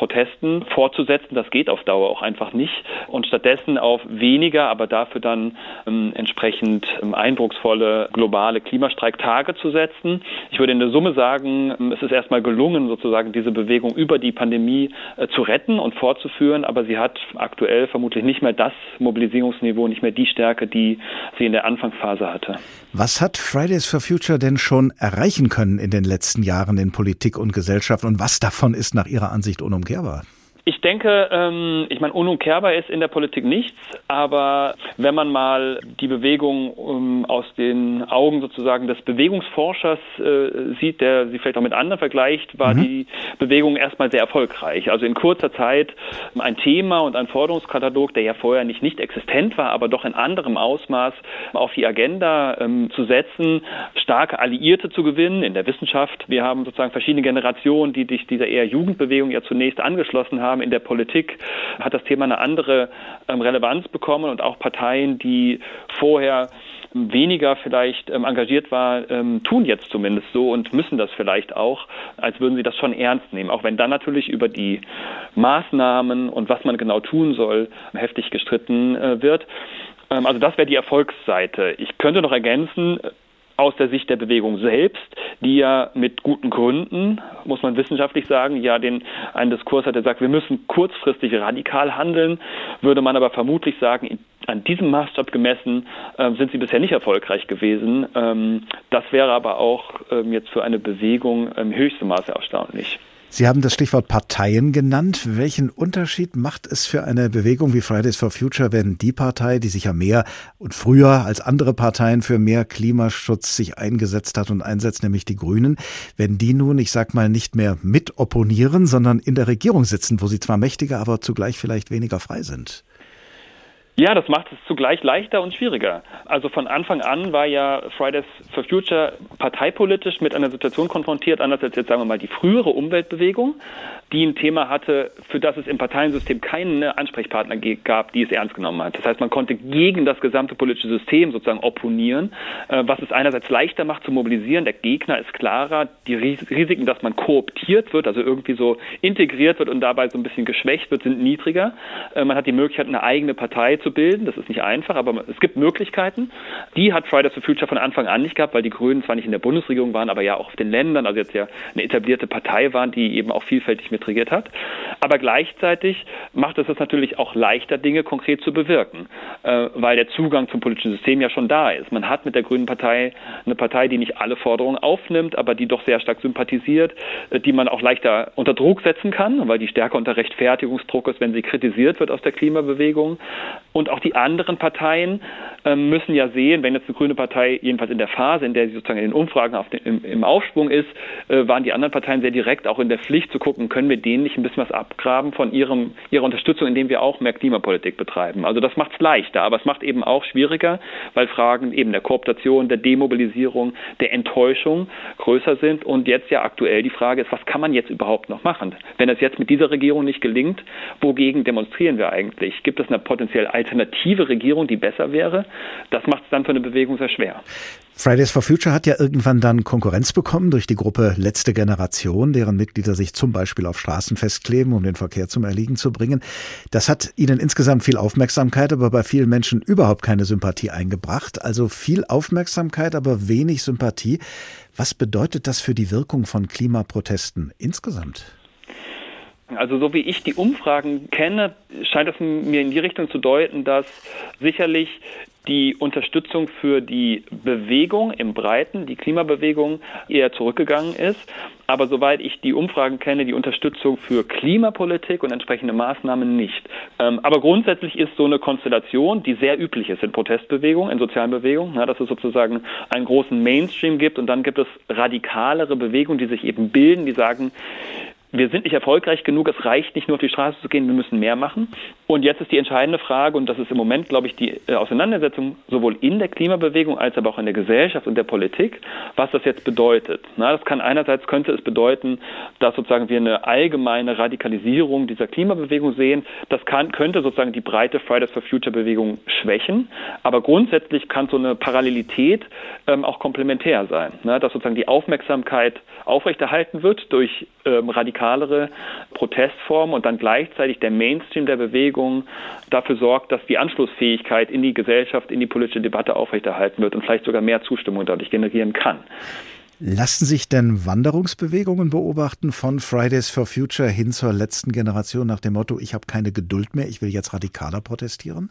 Protesten fortzusetzen. Das geht auf Dauer auch einfach nicht. Und stattdessen auf weniger, aber dafür dann ähm, entsprechend ähm, eindrucksvolle globale Klimastreiktage zu setzen. Ich würde in der Summe sagen, ähm, es ist erstmal gelungen, sozusagen diese Bewegung über die Pandemie äh, zu retten und fortzuführen, aber sie hat aktuell vermutlich nicht mehr das Mobilisierungsniveau, nicht mehr die Stärke, die sie in der Anfangsphase hatte. Was hat Fridays for Future denn schon erreichen können in den letzten Jahren in Politik und Gesellschaft und was davon ist nach Ihrer Ansicht unumkehrbar? Ich denke, ähm, ich meine, unumkehrbar ist in der Politik nichts, aber wenn man mal die Bewegung ähm, aus den Augen sozusagen des Bewegungsforschers äh, sieht, der sie vielleicht auch mit anderen vergleicht, war mhm. die Bewegung erstmal sehr erfolgreich. Also in kurzer Zeit ein Thema und ein Forderungskatalog, der ja vorher nicht nicht existent war, aber doch in anderem Ausmaß auf die Agenda ähm, zu setzen, starke Alliierte zu gewinnen in der Wissenschaft. Wir haben sozusagen verschiedene Generationen, die sich dieser eher Jugendbewegung ja zunächst angeschlossen haben. In der Politik hat das Thema eine andere ähm, Relevanz bekommen und auch Parteien, die vorher weniger vielleicht ähm, engagiert war, ähm, tun jetzt zumindest so und müssen das vielleicht auch, als würden sie das schon ernst nehmen. Auch wenn dann natürlich über die Maßnahmen und was man genau tun soll, heftig gestritten äh, wird. Ähm, also das wäre die Erfolgsseite. Ich könnte noch ergänzen, aus der Sicht der Bewegung selbst, die ja mit guten Gründen, muss man wissenschaftlich sagen, ja den einen Diskurs hat, der sagt, wir müssen kurzfristig radikal handeln, würde man aber vermutlich sagen, an diesem Maßstab gemessen äh, sind sie bisher nicht erfolgreich gewesen. Ähm, das wäre aber auch ähm, jetzt für eine Bewegung im höchsten Maße erstaunlich. Sie haben das Stichwort Parteien genannt. Welchen Unterschied macht es für eine Bewegung wie Fridays for Future, wenn die Partei, die sich ja mehr und früher als andere Parteien für mehr Klimaschutz sich eingesetzt hat und einsetzt, nämlich die Grünen, wenn die nun, ich sag mal, nicht mehr mit opponieren, sondern in der Regierung sitzen, wo sie zwar mächtiger, aber zugleich vielleicht weniger frei sind? Ja, das macht es zugleich leichter und schwieriger. Also von Anfang an war ja Fridays for Future parteipolitisch mit einer Situation konfrontiert, anders als jetzt sagen wir mal die frühere Umweltbewegung, die ein Thema hatte, für das es im Parteiensystem keine Ansprechpartner gab, die es ernst genommen hat. Das heißt, man konnte gegen das gesamte politische System sozusagen opponieren, äh, was es einerseits leichter macht zu mobilisieren. Der Gegner ist klarer, die Risiken, dass man kooptiert wird, also irgendwie so integriert wird und dabei so ein bisschen geschwächt wird, sind niedriger. Äh, man hat die Möglichkeit, eine eigene Partei zu bilden. Das ist nicht einfach, aber es gibt Möglichkeiten. Die hat Fridays for Future von Anfang an nicht gehabt, weil die Grünen zwar nicht in der Bundesregierung waren, aber ja auch auf den Ländern, also jetzt ja eine etablierte Partei waren, die eben auch vielfältig mit regiert hat. Aber gleichzeitig macht es es natürlich auch leichter, Dinge konkret zu bewirken, äh, weil der Zugang zum politischen System ja schon da ist. Man hat mit der Grünen Partei eine Partei, die nicht alle Forderungen aufnimmt, aber die doch sehr stark sympathisiert, äh, die man auch leichter unter Druck setzen kann, weil die stärker unter Rechtfertigungsdruck ist, wenn sie kritisiert wird aus der Klimabewegung. Und auch die anderen Parteien äh, müssen ja sehen, wenn jetzt eine grüne Partei jedenfalls in der Phase, in der sie sozusagen in den Umfragen den, im, im, Aufschwung ist, waren die anderen Parteien sehr direkt auch in der Pflicht zu gucken, können wir denen nicht ein bisschen was abgraben von ihrem, ihrer Unterstützung, indem wir auch mehr Klimapolitik betreiben. Also das macht es leichter, aber es macht eben auch schwieriger, weil Fragen eben der Kooptation, der Demobilisierung, der Enttäuschung größer sind und jetzt ja aktuell die Frage ist, was kann man jetzt überhaupt noch machen? Wenn es jetzt mit dieser Regierung nicht gelingt, wogegen demonstrieren wir eigentlich? Gibt es eine potenziell alternative Regierung, die besser wäre? Das macht es dann für eine Bewegung sehr schwer. Fridays for Future hat ja irgendwann dann Konkurrenz bekommen durch die Gruppe Letzte Generation, deren Mitglieder sich zum Beispiel auf Straßen festkleben, um den Verkehr zum Erliegen zu bringen. Das hat ihnen insgesamt viel Aufmerksamkeit, aber bei vielen Menschen überhaupt keine Sympathie eingebracht. Also viel Aufmerksamkeit, aber wenig Sympathie. Was bedeutet das für die Wirkung von Klimaprotesten insgesamt? Also so wie ich die Umfragen kenne, scheint es mir in die Richtung zu deuten, dass sicherlich die Unterstützung für die Bewegung im Breiten, die Klimabewegung, eher zurückgegangen ist. Aber soweit ich die Umfragen kenne, die Unterstützung für Klimapolitik und entsprechende Maßnahmen nicht. Ähm, aber grundsätzlich ist so eine Konstellation, die sehr üblich ist in Protestbewegungen, in sozialen Bewegungen, dass es sozusagen einen großen Mainstream gibt und dann gibt es radikalere Bewegungen, die sich eben bilden, die sagen, wir sind nicht erfolgreich genug, es reicht nicht nur auf die Straße zu gehen, wir müssen mehr machen. Und jetzt ist die entscheidende Frage, und das ist im Moment, glaube ich, die äh, Auseinandersetzung sowohl in der Klimabewegung als aber auch in der Gesellschaft und der Politik, was das jetzt bedeutet. Na, das kann einerseits könnte es bedeuten, dass sozusagen wir eine allgemeine Radikalisierung dieser Klimabewegung sehen. Das kann, könnte sozusagen die breite Fridays for Future Bewegung schwächen. Aber grundsätzlich kann so eine Parallelität ähm, auch komplementär sein. Na, dass sozusagen die Aufmerksamkeit aufrechterhalten wird durch ähm, radikalere Protestformen und dann gleichzeitig der Mainstream der Bewegung dafür sorgt, dass die Anschlussfähigkeit in die Gesellschaft, in die politische Debatte aufrechterhalten wird und vielleicht sogar mehr Zustimmung dadurch generieren kann. Lassen sich denn Wanderungsbewegungen beobachten von Fridays for Future hin zur letzten Generation nach dem Motto, ich habe keine Geduld mehr, ich will jetzt radikaler protestieren?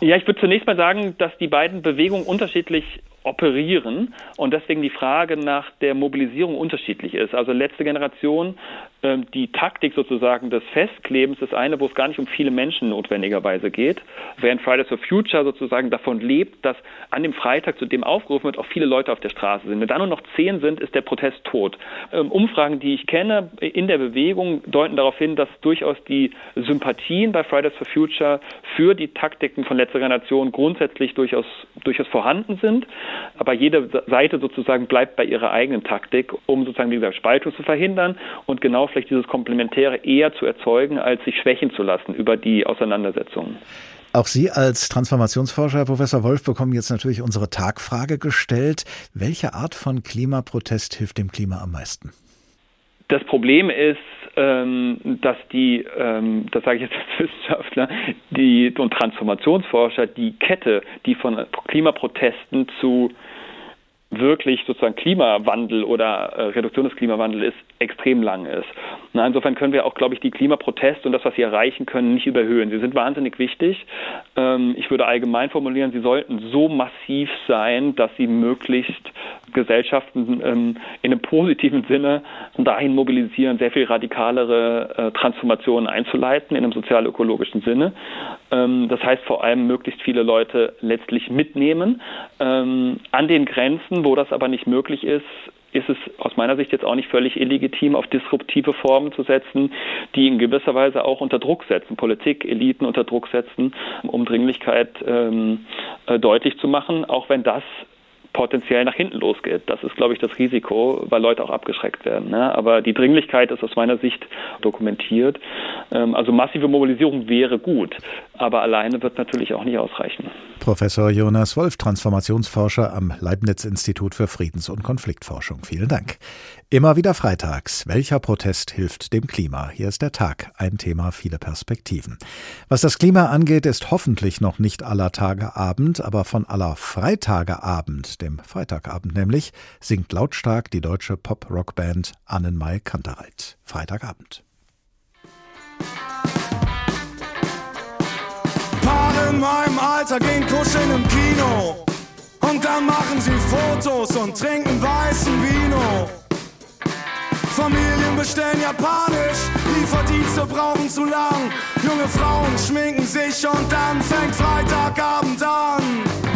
Ja, ich würde zunächst mal sagen, dass die beiden Bewegungen unterschiedlich operieren und deswegen die Frage nach der Mobilisierung unterschiedlich ist. Also letzte Generation die Taktik sozusagen des Festklebens ist eine, wo es gar nicht um viele Menschen notwendigerweise geht. Während Fridays for Future sozusagen davon lebt, dass an dem Freitag, zu dem aufgerufen wird, auch viele Leute auf der Straße sind. Wenn da nur noch zehn sind, ist der Protest tot. Ähm, Umfragen, die ich kenne in der Bewegung, deuten darauf hin, dass durchaus die Sympathien bei Fridays for Future für die Taktiken von letzter Generation grundsätzlich durchaus, durchaus vorhanden sind. Aber jede Seite sozusagen bleibt bei ihrer eigenen Taktik, um sozusagen diese Spaltung zu verhindern und genau vielleicht dieses Komplementäre eher zu erzeugen, als sich schwächen zu lassen über die Auseinandersetzungen. Auch Sie als Transformationsforscher, Herr Professor Wolf, bekommen jetzt natürlich unsere Tagfrage gestellt. Welche Art von Klimaprotest hilft dem Klima am meisten? Das Problem ist, ähm, dass die, ähm, das sage ich jetzt als (laughs) Wissenschaftler, die und Transformationsforscher die Kette, die von Klimaprotesten zu wirklich sozusagen Klimawandel oder äh, Reduktion des Klimawandels ist, extrem lang ist. Na, insofern können wir auch, glaube ich, die Klimaproteste und das, was sie erreichen können, nicht überhöhen. Sie sind wahnsinnig wichtig. Ähm, ich würde allgemein formulieren, sie sollten so massiv sein, dass sie möglichst Gesellschaften ähm, in einem positiven Sinne dahin mobilisieren, sehr viel radikalere äh, Transformationen einzuleiten in einem sozial-ökologischen Sinne. Ähm, das heißt vor allem möglichst viele Leute letztlich mitnehmen. Ähm, an den Grenzen, wo das aber nicht möglich ist, ist es aus meiner Sicht jetzt auch nicht völlig illegitim, auf disruptive Formen zu setzen, die in gewisser Weise auch unter Druck setzen, Politik, Eliten unter Druck setzen, um Dringlichkeit ähm, äh, deutlich zu machen, auch wenn das potenziell nach hinten losgeht. Das ist, glaube ich, das Risiko, weil Leute auch abgeschreckt werden. Ne? Aber die Dringlichkeit ist aus meiner Sicht dokumentiert. Ähm, also massive Mobilisierung wäre gut, aber alleine wird natürlich auch nicht ausreichen. Professor Jonas Wolf, Transformationsforscher am Leibniz-Institut für Friedens- und Konfliktforschung. Vielen Dank. Immer wieder freitags. Welcher Protest hilft dem Klima? Hier ist der Tag. Ein Thema, viele Perspektiven. Was das Klima angeht, ist hoffentlich noch nicht aller Tage Abend, aber von aller Freitage Abend, dem Freitagabend nämlich, singt lautstark die deutsche Pop-Rock-Band Annenmai Kantereit. Freitagabend. Paare in meinem Alter gehen kuscheln im Kino. Und dann machen sie Fotos und trinken weißen Vino. Familien bestellen japanisch, Lieferdienste brauchen zu lang. Junge Frauen schminken sich und dann fängt Freitagabend an.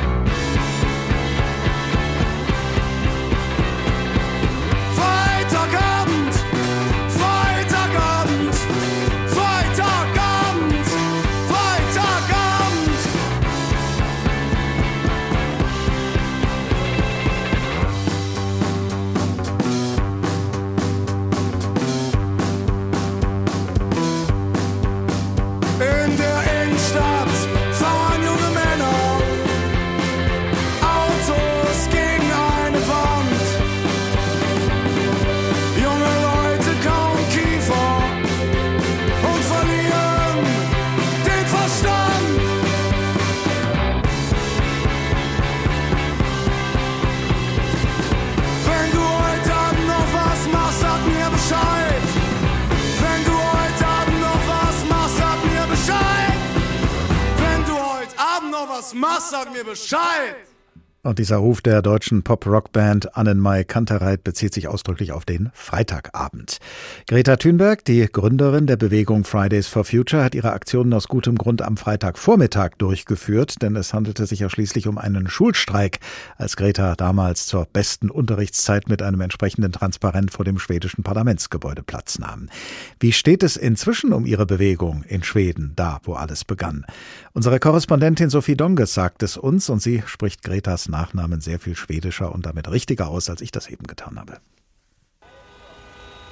Und dieser Ruf der deutschen Pop-Rock-Band Annenmai Kantereit bezieht sich ausdrücklich auf den Freitagabend. Greta Thunberg, die Gründerin der Bewegung Fridays for Future, hat ihre Aktionen aus gutem Grund am Freitagvormittag durchgeführt, denn es handelte sich ja schließlich um einen Schulstreik, als Greta damals zur besten Unterrichtszeit mit einem entsprechenden Transparent vor dem schwedischen Parlamentsgebäude Platz nahm. Wie steht es inzwischen um ihre Bewegung in Schweden, da wo alles begann? Unsere Korrespondentin Sophie Donges sagt es uns und sie spricht Gretas Nachnamen sehr viel schwedischer und damit richtiger aus, als ich das eben getan habe.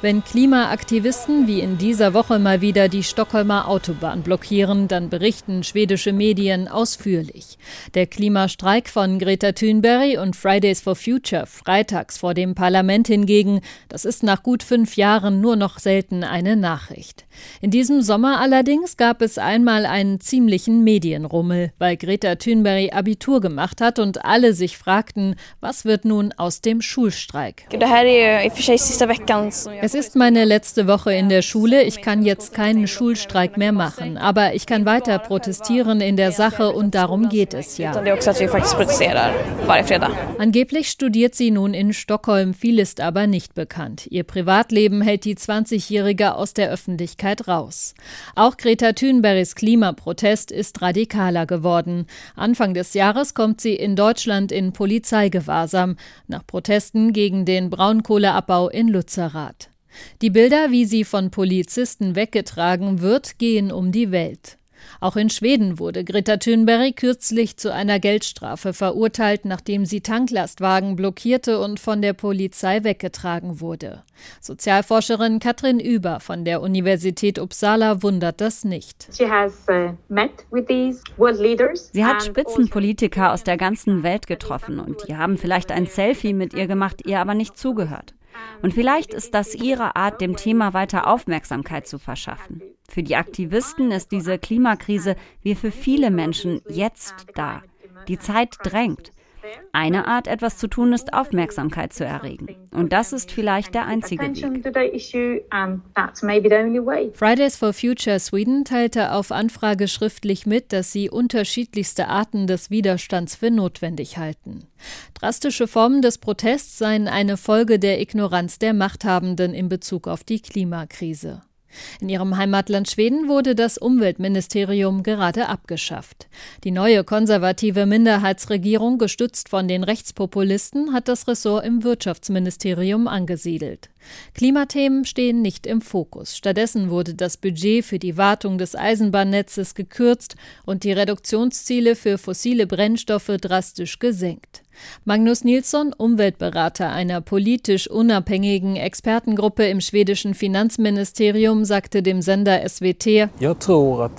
Wenn Klimaaktivisten wie in dieser Woche mal wieder die Stockholmer Autobahn blockieren, dann berichten schwedische Medien ausführlich. Der Klimastreik von Greta Thunberg und Fridays for Future freitags vor dem Parlament hingegen, das ist nach gut fünf Jahren nur noch selten eine Nachricht. In diesem Sommer allerdings gab es einmal einen ziemlichen Medienrummel, weil Greta Thunberg Abitur gemacht hat und alle sich fragten, was wird nun aus dem Schulstreik. Es ist meine letzte Woche in der Schule. Ich kann jetzt keinen Schulstreik mehr machen. Aber ich kann weiter protestieren in der Sache und darum geht es ja. Angeblich studiert sie nun in Stockholm. Viel ist aber nicht bekannt. Ihr Privatleben hält die 20-Jährige aus der Öffentlichkeit raus. Auch Greta Thunbergs Klimaprotest ist radikaler geworden. Anfang des Jahres kommt sie in Deutschland in Polizeigewahrsam nach Protesten gegen den Braunkohleabbau in Lützerath. Die Bilder, wie sie von Polizisten weggetragen wird, gehen um die Welt. Auch in Schweden wurde Greta Thunberg kürzlich zu einer Geldstrafe verurteilt, nachdem sie Tanklastwagen blockierte und von der Polizei weggetragen wurde. Sozialforscherin Katrin Über von der Universität Uppsala wundert das nicht. Uh, sie hat Spitzenpolitiker aus der ganzen Welt getroffen und die haben vielleicht ein Selfie mit ihr gemacht, ihr aber nicht zugehört. Und vielleicht ist das ihre Art, dem Thema weiter Aufmerksamkeit zu verschaffen. Für die Aktivisten ist diese Klimakrise wie für viele Menschen jetzt da. Die Zeit drängt. Eine Art, etwas zu tun, ist Aufmerksamkeit zu erregen. Und das ist vielleicht der einzige Weg. Fridays for Future Sweden teilte auf Anfrage schriftlich mit, dass sie unterschiedlichste Arten des Widerstands für notwendig halten. Drastische Formen des Protests seien eine Folge der Ignoranz der Machthabenden in Bezug auf die Klimakrise. In ihrem Heimatland Schweden wurde das Umweltministerium gerade abgeschafft. Die neue konservative Minderheitsregierung, gestützt von den Rechtspopulisten, hat das Ressort im Wirtschaftsministerium angesiedelt. Klimathemen stehen nicht im Fokus. Stattdessen wurde das Budget für die Wartung des Eisenbahnnetzes gekürzt und die Reduktionsziele für fossile Brennstoffe drastisch gesenkt. Magnus Nilsson, Umweltberater einer politisch unabhängigen Expertengruppe im schwedischen Finanzministerium, sagte dem Sender SWT,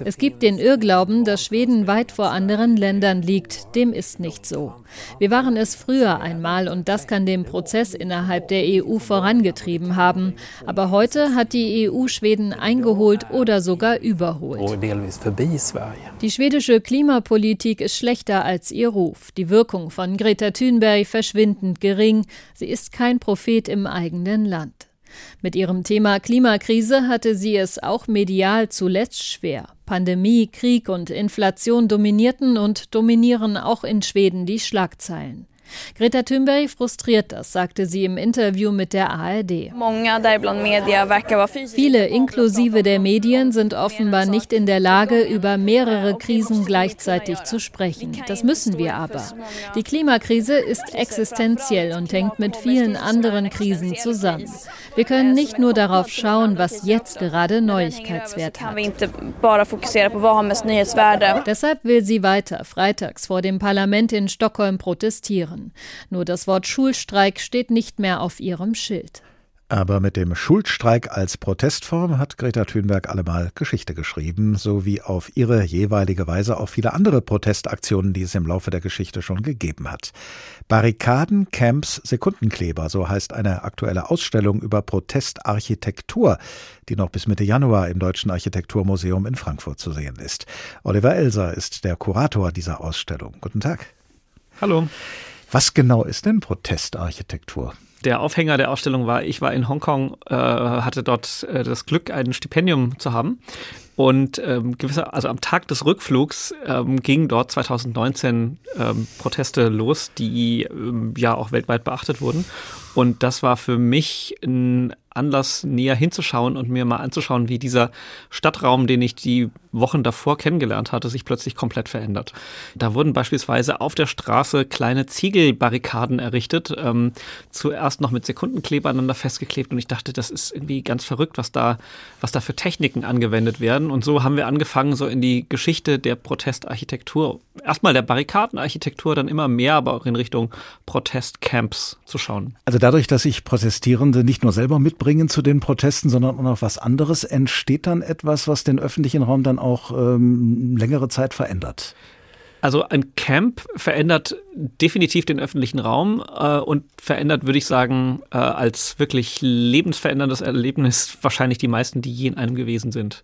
es gibt den Irrglauben, dass Schweden weit vor anderen Ländern liegt. Dem ist nicht so. Wir waren es früher einmal und das kann den Prozess innerhalb der EU vorangetrieben haben. Aber heute hat die EU Schweden eingeholt oder sogar überholt. Die schwedische Klimapolitik ist schlechter als ihr Ruf. Die Wirkung von Greta Thunberg verschwindend gering. Sie ist kein Prophet im eigenen Land. Mit ihrem Thema Klimakrise hatte sie es auch medial zuletzt schwer. Pandemie, Krieg und Inflation dominierten und dominieren auch in Schweden die Schlagzeilen. Greta Thunberg frustriert das, sagte sie im Interview mit der ARD. Viele, inklusive der Medien, sind offenbar nicht in der Lage, über mehrere Krisen gleichzeitig zu sprechen. Das müssen wir aber. Die Klimakrise ist existenziell und hängt mit vielen anderen Krisen zusammen. Wir können nicht nur darauf schauen, was jetzt gerade Neuigkeitswert hat. Deshalb will sie weiter freitags vor dem Parlament in Stockholm protestieren. Nur das Wort Schulstreik steht nicht mehr auf ihrem Schild. Aber mit dem Schulstreik als Protestform hat Greta Thunberg allemal Geschichte geschrieben, so wie auf ihre jeweilige Weise auch viele andere Protestaktionen, die es im Laufe der Geschichte schon gegeben hat. Barrikaden, Camps, Sekundenkleber, so heißt eine aktuelle Ausstellung über Protestarchitektur, die noch bis Mitte Januar im Deutschen Architekturmuseum in Frankfurt zu sehen ist. Oliver Elser ist der Kurator dieser Ausstellung. Guten Tag. Hallo. Was genau ist denn Protestarchitektur? der Aufhänger der Ausstellung war, ich war in Hongkong, äh, hatte dort äh, das Glück, ein Stipendium zu haben. Und ähm, gewisser, also am Tag des Rückflugs ähm, gingen dort 2019 ähm, Proteste los, die ähm, ja auch weltweit beachtet wurden. Und das war für mich ein Anlass, näher hinzuschauen und mir mal anzuschauen, wie dieser Stadtraum, den ich die Wochen davor kennengelernt hatte, sich plötzlich komplett verändert. Da wurden beispielsweise auf der Straße kleine Ziegelbarrikaden errichtet, ähm, zuerst noch mit Sekundenkleber aneinander festgeklebt und ich dachte, das ist irgendwie ganz verrückt, was da, was da für Techniken angewendet werden. Und so haben wir angefangen, so in die Geschichte der Protestarchitektur, erstmal der Barrikadenarchitektur, dann immer mehr, aber auch in Richtung Protestcamps zu schauen. Also dadurch, dass sich Protestierende nicht nur selber mitbringen zu den Protesten, sondern auch noch was anderes, entsteht dann etwas, was den öffentlichen Raum dann auch ähm, längere Zeit verändert. Also ein Camp verändert definitiv den öffentlichen Raum äh, und verändert, würde ich sagen, äh, als wirklich lebensveränderndes Erlebnis wahrscheinlich die meisten, die je in einem gewesen sind.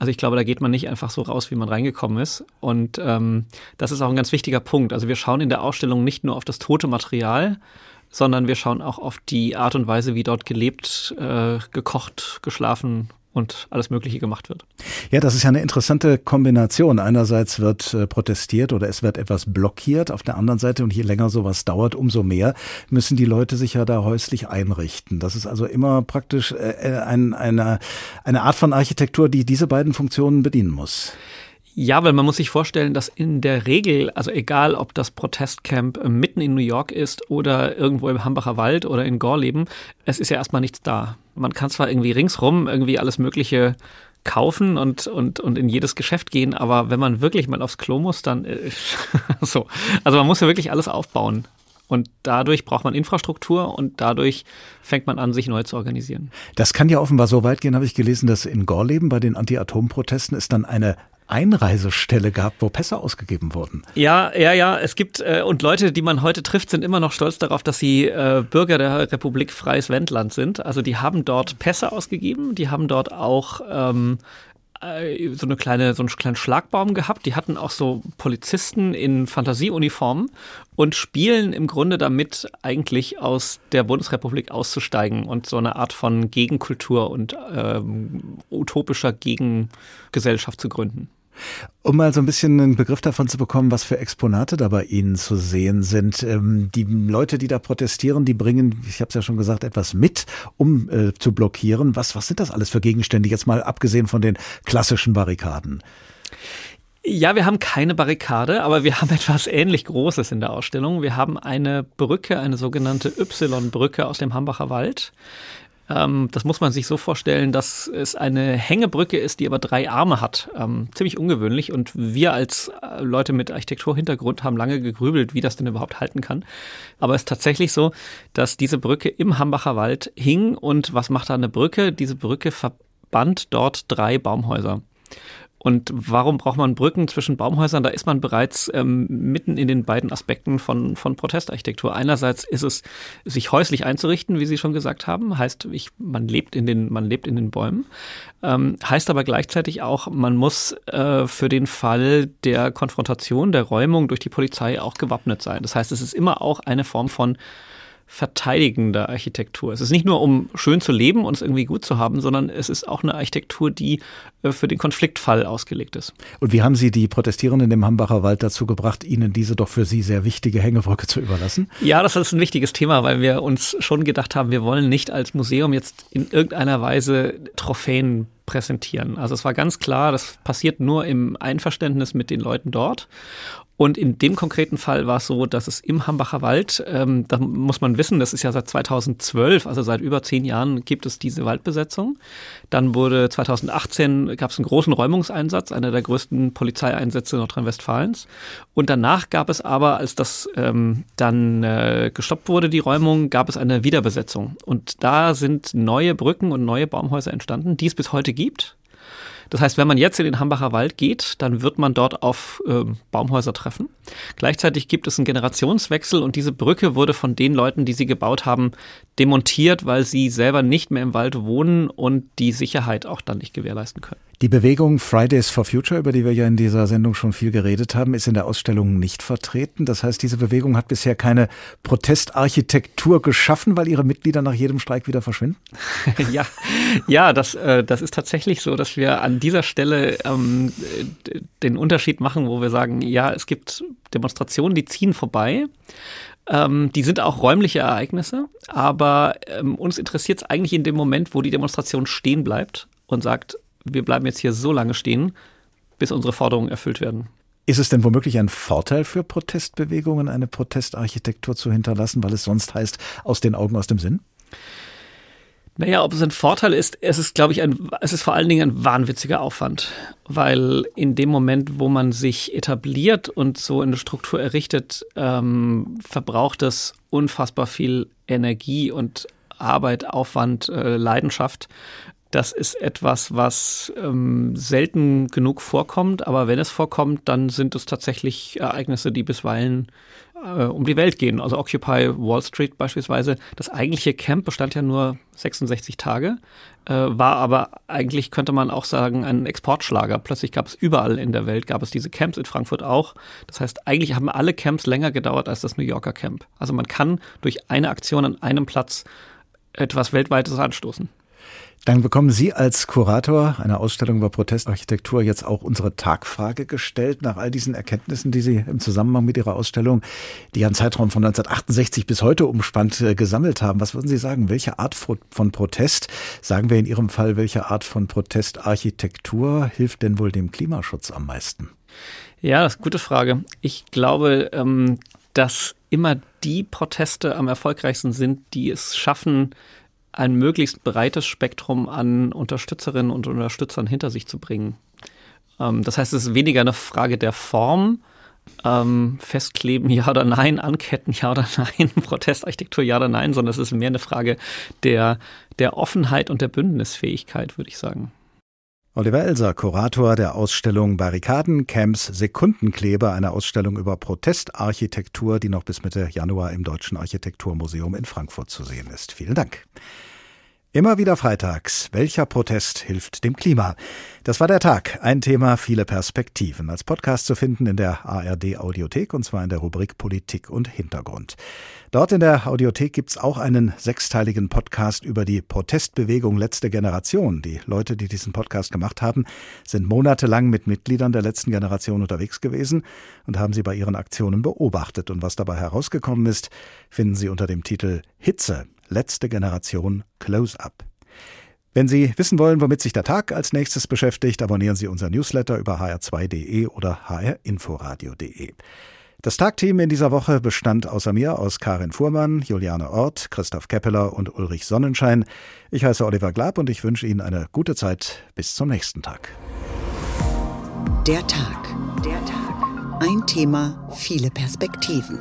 Also ich glaube, da geht man nicht einfach so raus, wie man reingekommen ist. Und ähm, das ist auch ein ganz wichtiger Punkt. Also wir schauen in der Ausstellung nicht nur auf das tote Material, sondern wir schauen auch auf die Art und Weise, wie dort gelebt, äh, gekocht, geschlafen und alles Mögliche gemacht wird. Ja, das ist ja eine interessante Kombination. Einerseits wird äh, protestiert oder es wird etwas blockiert. Auf der anderen Seite, und je länger sowas dauert, umso mehr müssen die Leute sich ja da häuslich einrichten. Das ist also immer praktisch äh, äh ein, eine, eine Art von Architektur, die diese beiden Funktionen bedienen muss. Ja, weil man muss sich vorstellen, dass in der Regel, also egal ob das Protestcamp mitten in New York ist oder irgendwo im Hambacher Wald oder in Gorleben, es ist ja erstmal nichts da. Man kann zwar irgendwie ringsrum irgendwie alles Mögliche kaufen und, und, und in jedes Geschäft gehen, aber wenn man wirklich mal aufs Klo muss, dann äh, (laughs) so. Also man muss ja wirklich alles aufbauen. Und dadurch braucht man Infrastruktur und dadurch fängt man an, sich neu zu organisieren. Das kann ja offenbar so weit gehen, habe ich gelesen, dass in Gorleben bei den Anti-Atom-Protesten es dann eine Einreisestelle gab, wo Pässe ausgegeben wurden. Ja, ja, ja. Es gibt äh, und Leute, die man heute trifft, sind immer noch stolz darauf, dass sie äh, Bürger der Republik Freies Wendland sind. Also die haben dort Pässe ausgegeben, die haben dort auch ähm, äh, so eine kleine, so einen kleinen Schlagbaum gehabt. Die hatten auch so Polizisten in Fantasieuniformen und spielen im Grunde damit, eigentlich aus der Bundesrepublik auszusteigen und so eine Art von Gegenkultur und ähm, utopischer Gegengesellschaft zu gründen. Um mal so ein bisschen einen Begriff davon zu bekommen, was für Exponate da bei Ihnen zu sehen sind. Ähm, die Leute, die da protestieren, die bringen, ich habe es ja schon gesagt, etwas mit, um äh, zu blockieren. Was, was sind das alles für Gegenstände, jetzt mal abgesehen von den klassischen Barrikaden? Ja, wir haben keine Barrikade, aber wir haben (laughs) etwas ähnlich Großes in der Ausstellung. Wir haben eine Brücke, eine sogenannte Y-Brücke aus dem Hambacher Wald. Ähm, das muss man sich so vorstellen, dass es eine Hängebrücke ist, die aber drei Arme hat. Ähm, ziemlich ungewöhnlich. Und wir als äh, Leute mit Architekturhintergrund haben lange gegrübelt, wie das denn überhaupt halten kann. Aber es ist tatsächlich so, dass diese Brücke im Hambacher Wald hing. Und was macht da eine Brücke? Diese Brücke verband dort drei Baumhäuser. Und warum braucht man Brücken zwischen Baumhäusern? Da ist man bereits ähm, mitten in den beiden Aspekten von, von Protestarchitektur. Einerseits ist es, sich häuslich einzurichten, wie Sie schon gesagt haben, heißt, ich, man lebt in den, man lebt in den Bäumen. Ähm, heißt aber gleichzeitig auch, man muss äh, für den Fall der Konfrontation, der Räumung durch die Polizei auch gewappnet sein. Das heißt, es ist immer auch eine Form von verteidigende Architektur. Es ist nicht nur, um schön zu leben und es irgendwie gut zu haben, sondern es ist auch eine Architektur, die äh, für den Konfliktfall ausgelegt ist. Und wie haben Sie die Protestierenden im Hambacher Wald dazu gebracht, Ihnen diese doch für Sie sehr wichtige Hängebrücke zu überlassen? Ja, das ist ein wichtiges Thema, weil wir uns schon gedacht haben, wir wollen nicht als Museum jetzt in irgendeiner Weise Trophäen präsentieren. Also es war ganz klar, das passiert nur im Einverständnis mit den Leuten dort. Und in dem konkreten Fall war es so, dass es im Hambacher Wald, ähm, da muss man wissen, das ist ja seit 2012, also seit über zehn Jahren gibt es diese Waldbesetzung. Dann wurde 2018 gab es einen großen Räumungseinsatz, einer der größten Polizeieinsätze Nordrhein-Westfalens. Und danach gab es aber, als das ähm, dann äh, gestoppt wurde, die Räumung, gab es eine Wiederbesetzung. Und da sind neue Brücken und neue Baumhäuser entstanden, die es bis heute gibt. Das heißt, wenn man jetzt in den Hambacher Wald geht, dann wird man dort auf äh, Baumhäuser treffen. Gleichzeitig gibt es einen Generationswechsel und diese Brücke wurde von den Leuten, die sie gebaut haben, demontiert, weil sie selber nicht mehr im Wald wohnen und die Sicherheit auch dann nicht gewährleisten können. Die Bewegung Fridays for Future, über die wir ja in dieser Sendung schon viel geredet haben, ist in der Ausstellung nicht vertreten. Das heißt, diese Bewegung hat bisher keine Protestarchitektur geschaffen, weil ihre Mitglieder nach jedem Streik wieder verschwinden? (laughs) ja, ja, das, äh, das ist tatsächlich so, dass wir an dieser Stelle ähm, den Unterschied machen, wo wir sagen, ja, es gibt Demonstrationen, die ziehen vorbei. Ähm, die sind auch räumliche Ereignisse, aber ähm, uns interessiert es eigentlich in dem Moment, wo die Demonstration stehen bleibt und sagt, wir bleiben jetzt hier so lange stehen, bis unsere Forderungen erfüllt werden. Ist es denn womöglich ein Vorteil für Protestbewegungen, eine Protestarchitektur zu hinterlassen, weil es sonst heißt, aus den Augen, aus dem Sinn? Naja, ob es ein Vorteil ist, es ist, glaube ich, ein, es ist vor allen Dingen ein wahnwitziger Aufwand. Weil in dem Moment, wo man sich etabliert und so eine Struktur errichtet, ähm, verbraucht es unfassbar viel Energie und Arbeit, Aufwand, äh, Leidenschaft Das ist etwas, was ähm, selten genug vorkommt, aber wenn es vorkommt, dann sind es tatsächlich Ereignisse, die bisweilen äh, um die Welt gehen. Also Occupy Wall Street beispielsweise. Das eigentliche Camp bestand ja nur 66 Tage, äh, war aber eigentlich, könnte man auch sagen, ein Exportschlager. Plötzlich gab es überall in der Welt, gab es diese Camps, in Frankfurt auch. Das heißt, eigentlich haben alle Camps länger gedauert als das New Yorker Camp. Also man kann durch eine Aktion an einem Platz etwas Weltweites anstoßen. Dann bekommen Sie als Kurator einer Ausstellung über Protestarchitektur jetzt auch unsere Tagfrage gestellt, nach all diesen Erkenntnissen, die Sie im Zusammenhang mit Ihrer Ausstellung, die einen Zeitraum von 1968 bis heute umspannt, äh, gesammelt haben. Was würden Sie sagen? Welche Art von Protest, sagen wir in Ihrem Fall, welche Art von Protestarchitektur hilft denn wohl dem Klimaschutz am meisten? Ja, das ist eine gute Frage. Ich glaube, ähm, dass immer die Proteste am erfolgreichsten sind, die es schaffen, ein möglichst breites Spektrum an Unterstützerinnen und Unterstützern hinter sich zu bringen. Ähm, das heißt, es ist weniger eine Frage der Form, ähm, festkleben, ja oder nein, anketten, ja oder nein, (laughs) Protestarchitektur, ja oder nein, sondern es ist mehr eine Frage der, der Offenheit und der Bündnisfähigkeit, würde ich sagen. Oliver Elser, Kurator der Ausstellung Barrikaden, Camps, Sekundenkleber, eine Ausstellung über Protestarchitektur, die noch bis Mitte Januar im Deutschen Architekturmuseum in Frankfurt zu sehen ist. Vielen Dank. Immer wieder freitags. Welcher Protest hilft dem Klima? Das war der Tag. Ein Thema, viele Perspektiven. Als Podcast zu finden in der ARD Audiothek und zwar in der Rubrik Politik und Hintergrund. Dort in der Audiothek gibt's auch einen sechsteiligen Podcast über die Protestbewegung Letzte Generation. Die Leute, die diesen Podcast gemacht haben, sind monatelang mit Mitgliedern der letzten Generation unterwegs gewesen und haben sie bei ihren Aktionen beobachtet. Und was dabei herausgekommen ist, finden Sie unter dem Titel Hitze Letzte Generation Close-Up. Wenn Sie wissen wollen, womit sich der Tag als nächstes beschäftigt, abonnieren Sie unser Newsletter über hr2.de oder hrinforadio.de. Das Tagteam in dieser Woche bestand außer mir aus Karin Fuhrmann, Juliane Ort, Christoph Keppeler und Ulrich Sonnenschein. Ich heiße Oliver Glab und ich wünsche Ihnen eine gute Zeit. Bis zum nächsten Tag. Der Tag. Der Tag. Ein Thema, viele Perspektiven.